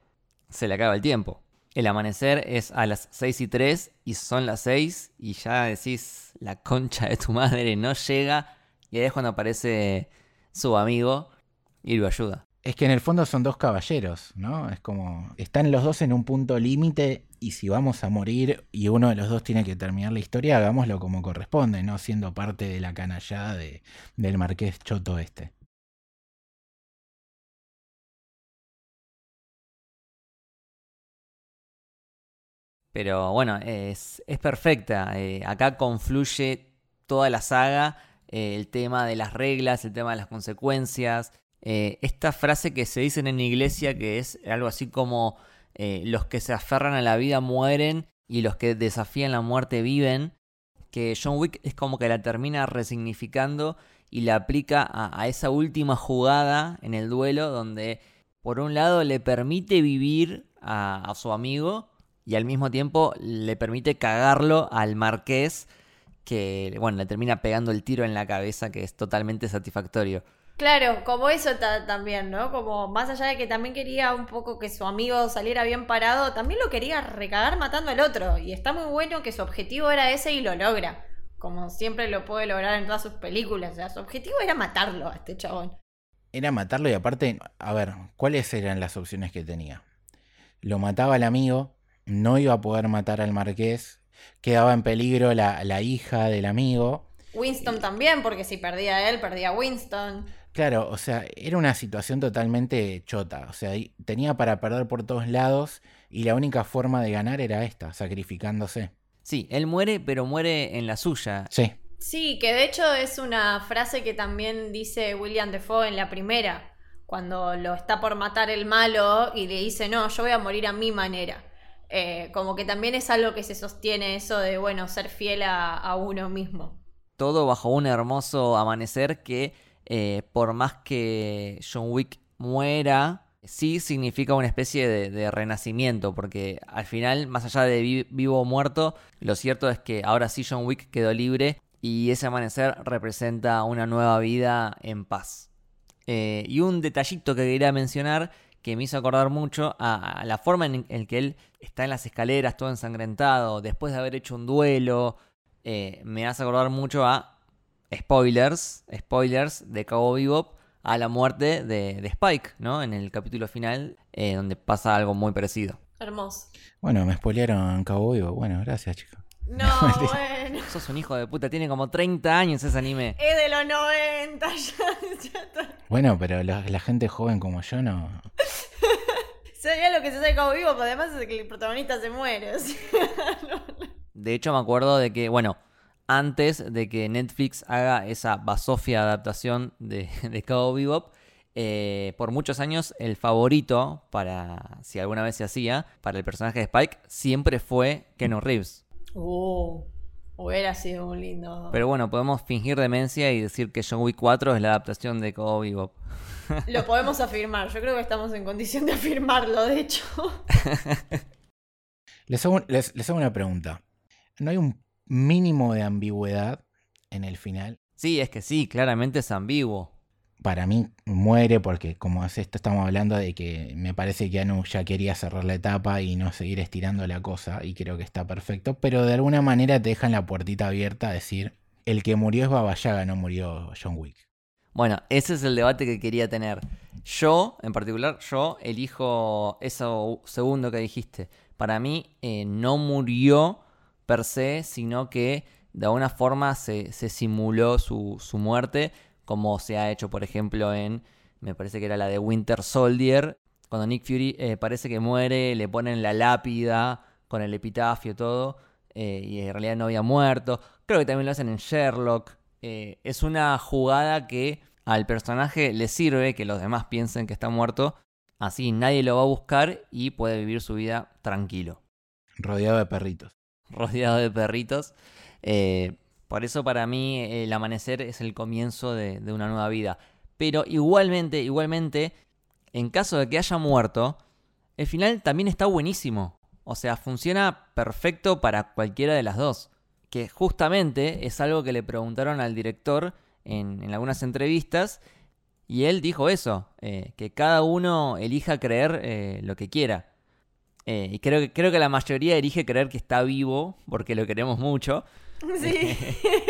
se le acaba el tiempo. El amanecer es a las 6 y 3 y son las 6 y ya decís la concha de tu madre no llega y ahí es cuando aparece su amigo y lo ayuda. Es que en el fondo son dos caballeros, ¿no? Es como, están los dos en un punto límite y si vamos a morir y uno de los dos tiene que terminar la historia, hagámoslo como corresponde, no siendo parte de la canallada de, del marqués Choto este. Pero bueno, es, es perfecta. Eh, acá confluye toda la saga, eh, el tema de las reglas, el tema de las consecuencias. Eh, esta frase que se dicen en iglesia que es algo así como los que se aferran a la vida mueren y los que desafían la muerte viven. Que John Wick es como que la termina resignificando y la aplica a, esa última jugada en el duelo donde por un lado le permite vivir a su amigo y al mismo tiempo le permite cagarlo al marqués que, bueno, le termina pegando el tiro en la cabeza que es totalmente satisfactorio. Claro, como eso ta- también, ¿no? Como más allá de que también quería un poco que su amigo saliera bien parado, también lo quería recagar matando al otro. Y está muy bueno que su objetivo era ese y lo logra. Como siempre lo puede lograr en todas sus películas. O sea, su objetivo era matarlo a este chabón. Era matarlo y aparte, a ver, ¿cuáles eran las opciones que tenía? Lo mataba el amigo, no iba a poder matar al marqués, quedaba en peligro la, la hija del amigo. Winston también, porque si perdía él, perdía Winston. Claro, o sea, era una situación totalmente chota. O sea, tenía para perder por todos lados y la única forma de ganar era esta, sacrificándose. Sí, él muere, pero muere en la suya. Sí, Sí, que de hecho es una frase que también dice William Defoe en la primera, cuando lo está por matar el malo y le dice, no, yo voy a morir a mi manera. Eh, como que también es algo que se sostiene eso de, bueno, ser fiel a, uno mismo. Todo bajo un hermoso amanecer que, eh, por más que John Wick muera sí significa una especie de, renacimiento, porque al final, más allá de vi- vivo o muerto, lo cierto es que ahora sí John Wick quedó libre y ese amanecer representa una nueva vida en paz. Eh, y un detallito que quería mencionar que me hizo acordar mucho a, a la forma en, en que él está en las escaleras todo ensangrentado, después de haber hecho un duelo, eh, me hace acordar mucho a spoilers, spoilers de Cabo Bebop a la muerte de, de Spike, ¿no? En el capítulo final, eh, donde pasa algo muy parecido. Hermoso. Bueno, me spoilearon Cabo Vivo. Bueno, gracias, chicos. (laughs) No, bueno. Sos un hijo de puta, tiene como 30 años ese anime. Es de los 90, (laughs) ya, ya está. Bueno, pero la, la gente joven como yo no. (laughs) Sabía lo que se sabe como vivo, pero además es que el protagonista se muere. o sea, De hecho, me acuerdo de que, bueno, antes de que Netflix haga esa basofia adaptación de, de Cabo Bebop, eh, por muchos años el favorito para, si alguna vez se hacía, para el personaje de Spike, siempre fue Keanu Reeves. Uh, hubiera sido un lindo. Pero bueno, podemos fingir demencia y decir que John Wick 4 es la adaptación de Cabo Bebop. (laughs) Lo podemos afirmar. Yo creo que estamos en condición de afirmarlo, de hecho. (laughs) Les hago, les- les hago una pregunta. ¿No hay un mínimo de ambigüedad en el final? Sí, es que sí, claramente es ambiguo. Para mí muere porque, como es esto, estamos hablando de que me parece que Anu ya quería cerrar la etapa y no seguir estirando la cosa, y creo que está perfecto, pero de alguna manera te dejan la puertita abierta a decir: el que murió es Baba Yaga, no murió John Wick. Bueno, ese es el debate que quería tener. Yo, en particular, yo elijo eso segundo que dijiste. Para mí eh, no murió per se, sino que de alguna forma se, se simuló su, su muerte, como se ha hecho, por ejemplo, en, me parece que era la de Winter Soldier, cuando Nick Fury eh, parece que muere, le ponen la lápida con el epitafio todo, eh, y en realidad no había muerto. Creo que también lo hacen en Sherlock. Eh, es una jugada que al personaje le sirve que los demás piensen que está muerto. Así nadie lo va a buscar y puede vivir su vida tranquilo, Rodeado de perritos. rodeado de perritos. Eh, por eso para mí el amanecer es el comienzo de, una nueva vida. Pero igualmente, igualmente, en caso de que haya muerto, el final también está buenísimo. O sea, funciona perfecto para cualquiera de las dos. Que justamente es algo que le preguntaron al director en, algunas entrevistas. Y él dijo eso, eh, que cada uno elija creer eh, lo que quiera. Eh, y creo que, creo que la mayoría elige creer que está vivo, porque lo queremos mucho. (laughs) Sí.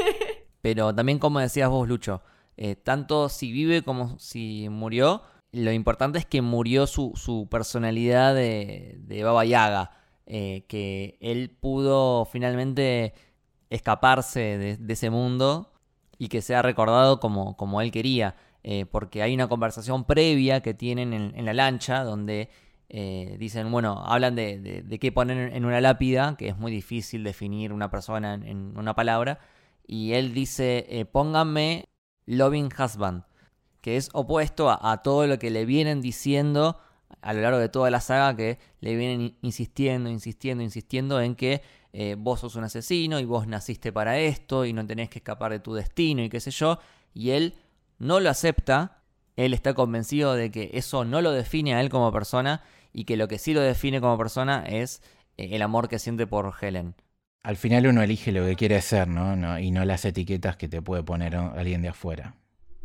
(laughs) Pero también, como decías vos, Lucho, eh, tanto si vive como si murió, lo importante es que murió su, su personalidad de, de Baba Yaga. eh, que él pudo finalmente escaparse de, ese mundo y que sea recordado como, como él quería. eh, porque hay una conversación previa que tienen en, en la lancha donde eh, dicen, bueno, hablan de, qué poner en una lápida, que es muy difícil definir una persona en, una palabra. Y él dice, eh, pónganme loving husband, que es opuesto a, todo lo que le vienen diciendo a lo largo de toda la saga, que le vienen in- insistiendo, insistiendo, insistiendo en que eh, vos sos un asesino y vos naciste para esto y no tenés que escapar de tu destino y qué sé yo. Y él no lo acepta, él está convencido de que eso no lo define a él como persona y que lo que sí lo define como persona es eh, el amor que siente por Helen. Al final uno elige lo que quiere ser, ¿no? No- y no las etiquetas que te puede poner alguien de afuera.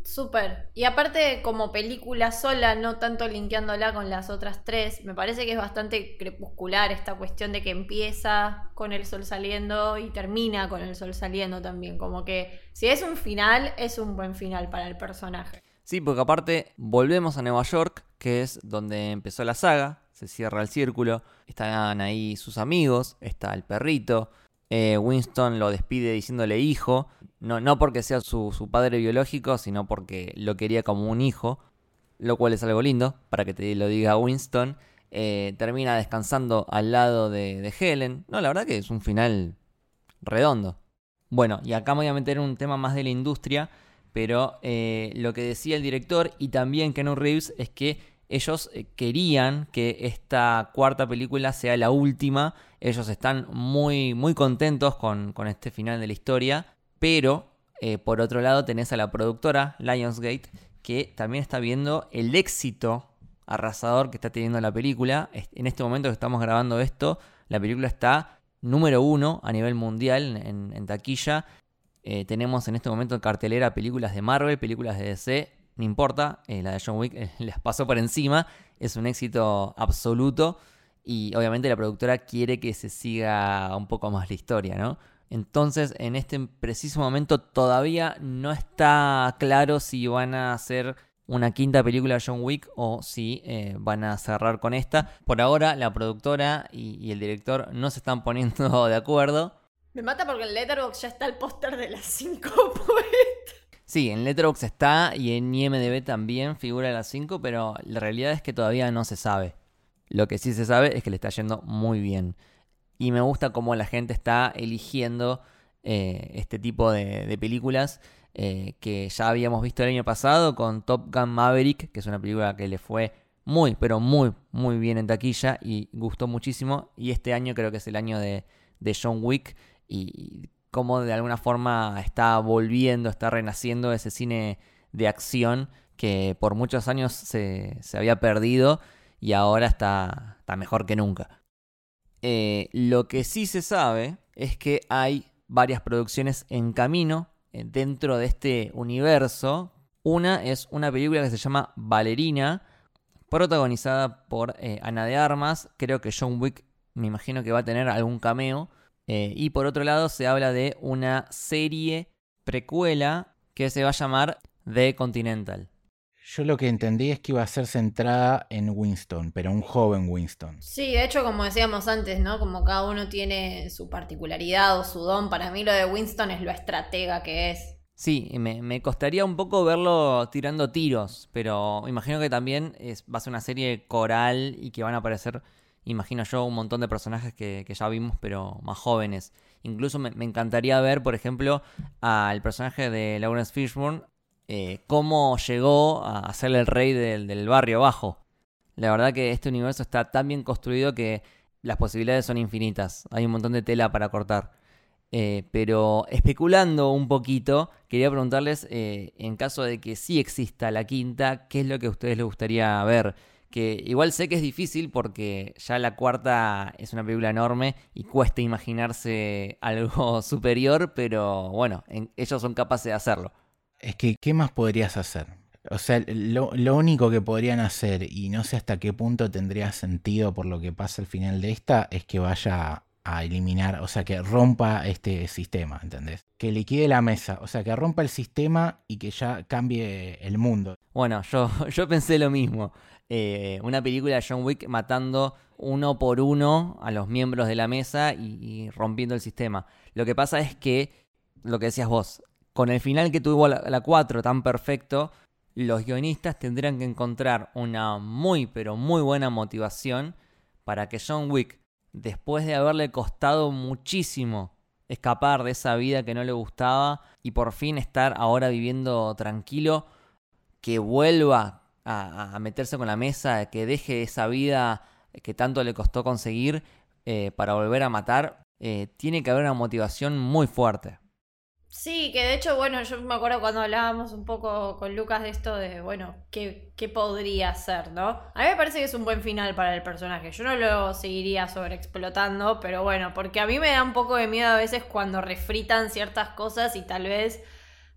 Súper. Y aparte, como película sola, no tanto linkeándola con las otras tres, me parece que es bastante crepuscular esta cuestión de que empieza con el sol saliendo y termina con el sol saliendo también. Como que si es un final, es un buen final para el personaje. Sí, porque aparte volvemos a Nueva York, que es donde empezó la saga, se cierra el círculo, están ahí sus amigos, está el perrito, eh, Winston lo despide diciéndole hijo, no, no porque sea su, padre biológico, sino porque lo quería como un hijo, lo cual es algo lindo, para que te lo diga Winston. Eh, termina descansando al lado de, de Helen. No, la verdad que es un final redondo. Bueno, y acá me voy a meter un tema más de la industria, pero eh, lo que decía el director y también Keanu Reeves es que ellos eh, querían que esta cuarta película sea la última. Ellos están muy, muy contentos con, con este final de la historia. Pero, eh, por otro lado, tenés a la productora Lionsgate, que también está viendo el éxito arrasador que está teniendo la película. En este momento que estamos grabando esto, la película está número uno a nivel mundial en, taquilla. Eh, tenemos en este momento en cartelera películas de Marvel, películas de DC, no importa, eh, la de John Wick eh, (laughs) pasó por encima, es un éxito absoluto y obviamente la productora quiere que se siga un poco más la historia, ¿no? Entonces, en este preciso momento todavía no está claro si van a hacer una quinta película de John Wick o si eh, van a cerrar con esta. Por ahora, la productora y, el director no se están poniendo (laughs) de acuerdo. Me mata porque en Letterboxd ya está el póster de las 5 (laughs) Sí, en Letterboxd está y en IMDb también figura las 5, pero la realidad es que todavía no se sabe. Lo que sí se sabe es que le está yendo muy bien. Y me gusta cómo la gente está eligiendo eh, este tipo de películas eh, que ya habíamos visto el año pasado con Top Gun Maverick, que es una película que le fue muy, pero muy, muy bien en taquilla y gustó muchísimo. Y este año creo que es el año de, John Wick y cómo de alguna forma está volviendo, está renaciendo ese cine de acción que por muchos años se, había perdido y ahora está, está mejor que nunca. Eh, lo que sí se sabe es que hay varias producciones en camino eh, dentro de este universo. Una es una película que se llama Valerina, protagonizada por eh, Ana de Armas. Creo que John Wick me imagino que va a tener algún cameo. Eh, y por otro lado se habla de una serie precuela que se va a llamar The Continental. Yo lo que entendí es que iba a ser centrada en Winston, pero un joven Winston. Sí, de hecho, como decíamos antes, ¿no? Como cada uno tiene su particularidad o su don, para mí lo de Winston es lo estratega que es. Sí, me, me costaría un poco verlo tirando tiros, pero imagino que también es, va a ser una serie coral y que van a aparecer, imagino yo, un montón de personajes que, ya vimos, pero más jóvenes. Incluso me, encantaría ver, por ejemplo, al personaje de Lawrence Fishburne eh, cómo llegó a ser el rey del, barrio bajo. La verdad que este universo está tan bien construido que las posibilidades son infinitas. Hay un montón de tela para cortar. Eh, pero especulando un poquito, quería preguntarles, eh, en caso de que sí exista la quinta, ¿qué es lo que a ustedes les gustaría ver? Que igual sé que es difícil porque ya la cuarta es una película enorme y cuesta imaginarse (laughs) algo superior, pero bueno, ellos son capaces de hacerlo es que, ¿qué más podrías hacer? O sea, lo, único que podrían hacer, y no sé hasta qué punto tendría sentido por lo que pasa al final de esta, es que vaya a eliminar, o sea, que rompa este sistema, ¿entendés? Que liquide la mesa, o sea, que rompa el sistema y que ya cambie el mundo. Bueno, yo, (laughs) yo pensé lo mismo. Eh, una película de John Wick matando uno por uno a los miembros de la mesa y, y rompiendo el sistema. Lo que pasa es que, lo que decías vos, con el final que tuvo la, 4 tan perfecto, los guionistas tendrían que encontrar una muy pero muy buena motivación para que John Wick, después de haberle costado muchísimo escapar de esa vida que no le gustaba y por fin estar ahora viviendo tranquilo, que vuelva a, meterse con la mesa, que deje esa vida que tanto le costó conseguir eh, para volver a matar, eh, tiene que haber una motivación muy fuerte. Sí, que de hecho, bueno, yo me acuerdo cuando hablábamos un poco con Lucas de esto de, bueno, qué, qué podría ser, ¿no? A mí me parece que es un buen final para el personaje. Yo no lo seguiría sobreexplotando, pero bueno, porque a mí me da un poco de miedo a veces cuando refritan ciertas cosas y tal vez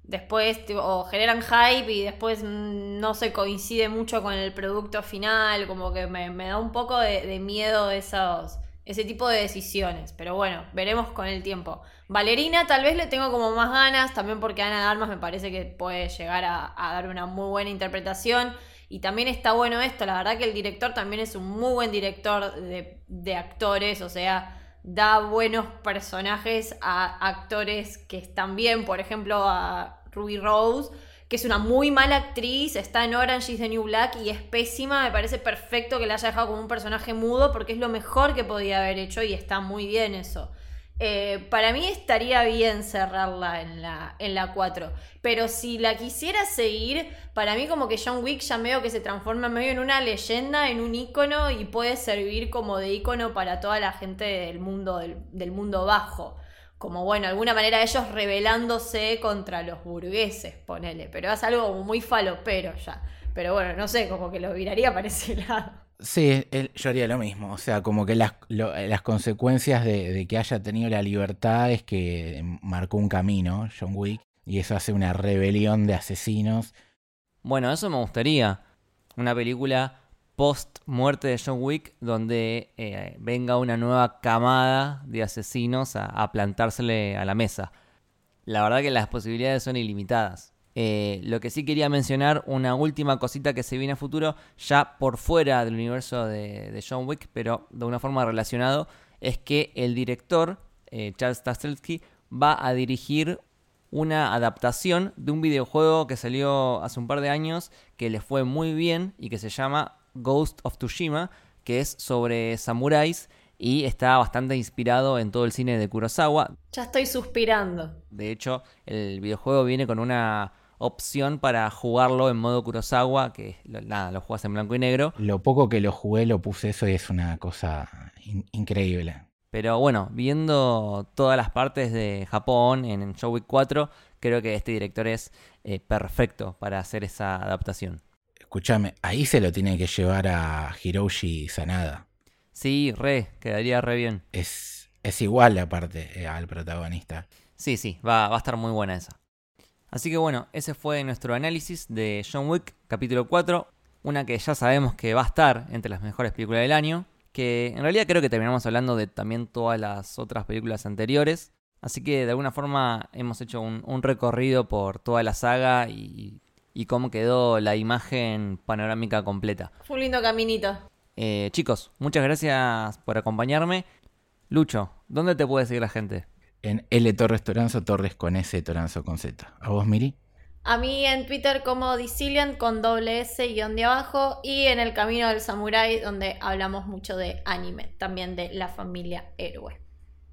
después o generan hype y después no se coincide mucho con el producto final, como que me, da un poco de, de miedo esos ese tipo de decisiones. Pero bueno, veremos con el tiempo. Valerina tal vez le tengo como más ganas, también porque Ana de Armas me parece que puede llegar a, dar una muy buena interpretación. Y también está bueno esto, la verdad que el director también es un muy buen director de, de actores, o sea, da buenos personajes a actores que están bien, por ejemplo a Ruby Rose que es una muy mala actriz, está en Orange is the New Black y es pésima, me parece perfecto que la haya dejado como un personaje mudo porque es lo mejor que podía haber hecho y está muy bien eso. Eh, para mí estaría bien cerrarla en la, en la 4. Pero si la quisiera seguir, para mí como que John Wick ya veo que se transforma medio en una leyenda, en un icono y puede servir como de icono para toda la gente del mundo, del mundo bajo como bueno, de alguna manera ellos rebelándose contra los burgueses, ponele, pero es algo muy falopero ya. Pero bueno, no sé, como que lo viraría para ese (laughs) lado. Sí, él- yo haría lo mismo. O sea, como que las, lo- las consecuencias de, de que haya tenido la libertad es que marcó un camino, John Wick, y eso hace una rebelión de asesinos. Bueno, eso me gustaría. Una película post muerte de John Wick donde eh, venga una nueva camada de asesinos a, plantársele a la mesa. La verdad que las posibilidades son ilimitadas. Eh, lo que sí quería mencionar, una última cosita que se viene a futuro, ya por fuera del universo de, John Wick, pero de una forma relacionado, es que el director, eh, Charles Stahelski, va a dirigir una adaptación de un videojuego que salió hace un par de años que le fue muy bien y que se llama Ghost of Tsushima, que es sobre samuráis y está bastante inspirado en todo el cine de Kurosawa. Ya estoy suspirando. De hecho, el videojuego viene con una opción para jugarlo en modo Kurosawa, que nada, lo juegas en blanco y negro. Lo poco que lo jugué lo puse eso y es una cosa in- increíble. Pero bueno, viendo todas las partes de Japón en John Wick 4, creo que este director es eh, perfecto para hacer esa adaptación. Escúchame, ahí se lo tiene que llevar a Hiroshi Sanada. Sí, re, quedaría re bien. Es, es igual aparte eh, al protagonista. Sí, sí, va, va a estar muy buena esa. Así que bueno, ese fue nuestro análisis de John Wick, capítulo 4. Una que ya sabemos que va a estar entre las mejores películas del año. Que en realidad creo que terminamos hablando de también todas las otras películas anteriores. Así que de alguna forma hemos hecho un, un recorrido por toda la saga y, y cómo quedó la imagen panorámica completa. Fue un lindo caminito. Eh, chicos, muchas gracias por acompañarme. Lucho, ¿dónde te puede seguir la gente? En L Torres Toranzo, Torres con S, Toranzo con Z. ¿A vos, Miri? A mí en Twitter como Dicilian con doble S guion de abajo y en el Camino del Samurái donde hablamos mucho de anime, también de la familia héroe.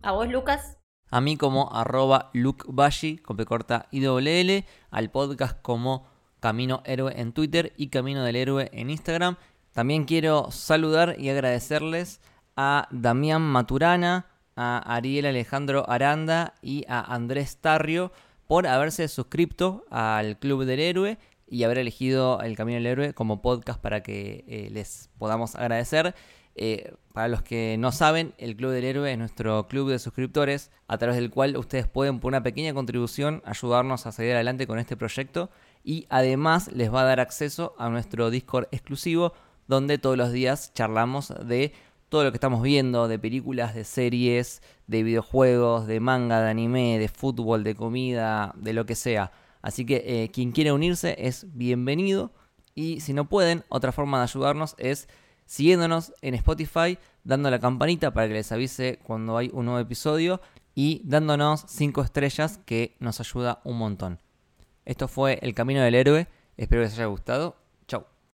¿A vos, Lucas? A mí como arroba lukebashi, con P corta y doble L, al podcast como Camino Héroe en Twitter y Camino del Héroe en Instagram. También quiero saludar y agradecerles a Damián Maturana, a Ariel Alejandro Aranda y a Andrés Tarrio por haberse suscrito al Club del Héroe y haber elegido el Camino del Héroe como podcast para que eh, les podamos agradecer. Eh, para los que no saben, el Club del Héroe es nuestro club de suscriptores a través del cual ustedes pueden por una pequeña contribución ayudarnos a seguir adelante con este proyecto y además les va a dar acceso a nuestro Discord exclusivo donde todos los días charlamos de todo lo que estamos viendo, de películas, de series, de videojuegos, de manga, de anime, de fútbol, de comida, de lo que sea. Así que eh, quien quiera unirse es bienvenido. Y si no pueden, otra forma de ayudarnos es siguiéndonos en Spotify, dando la campanita para que les avise cuando hay un nuevo episodio y dándonos 5 estrellas que nos ayuda un montón. Esto fue El Camino del Héroe, espero que les haya gustado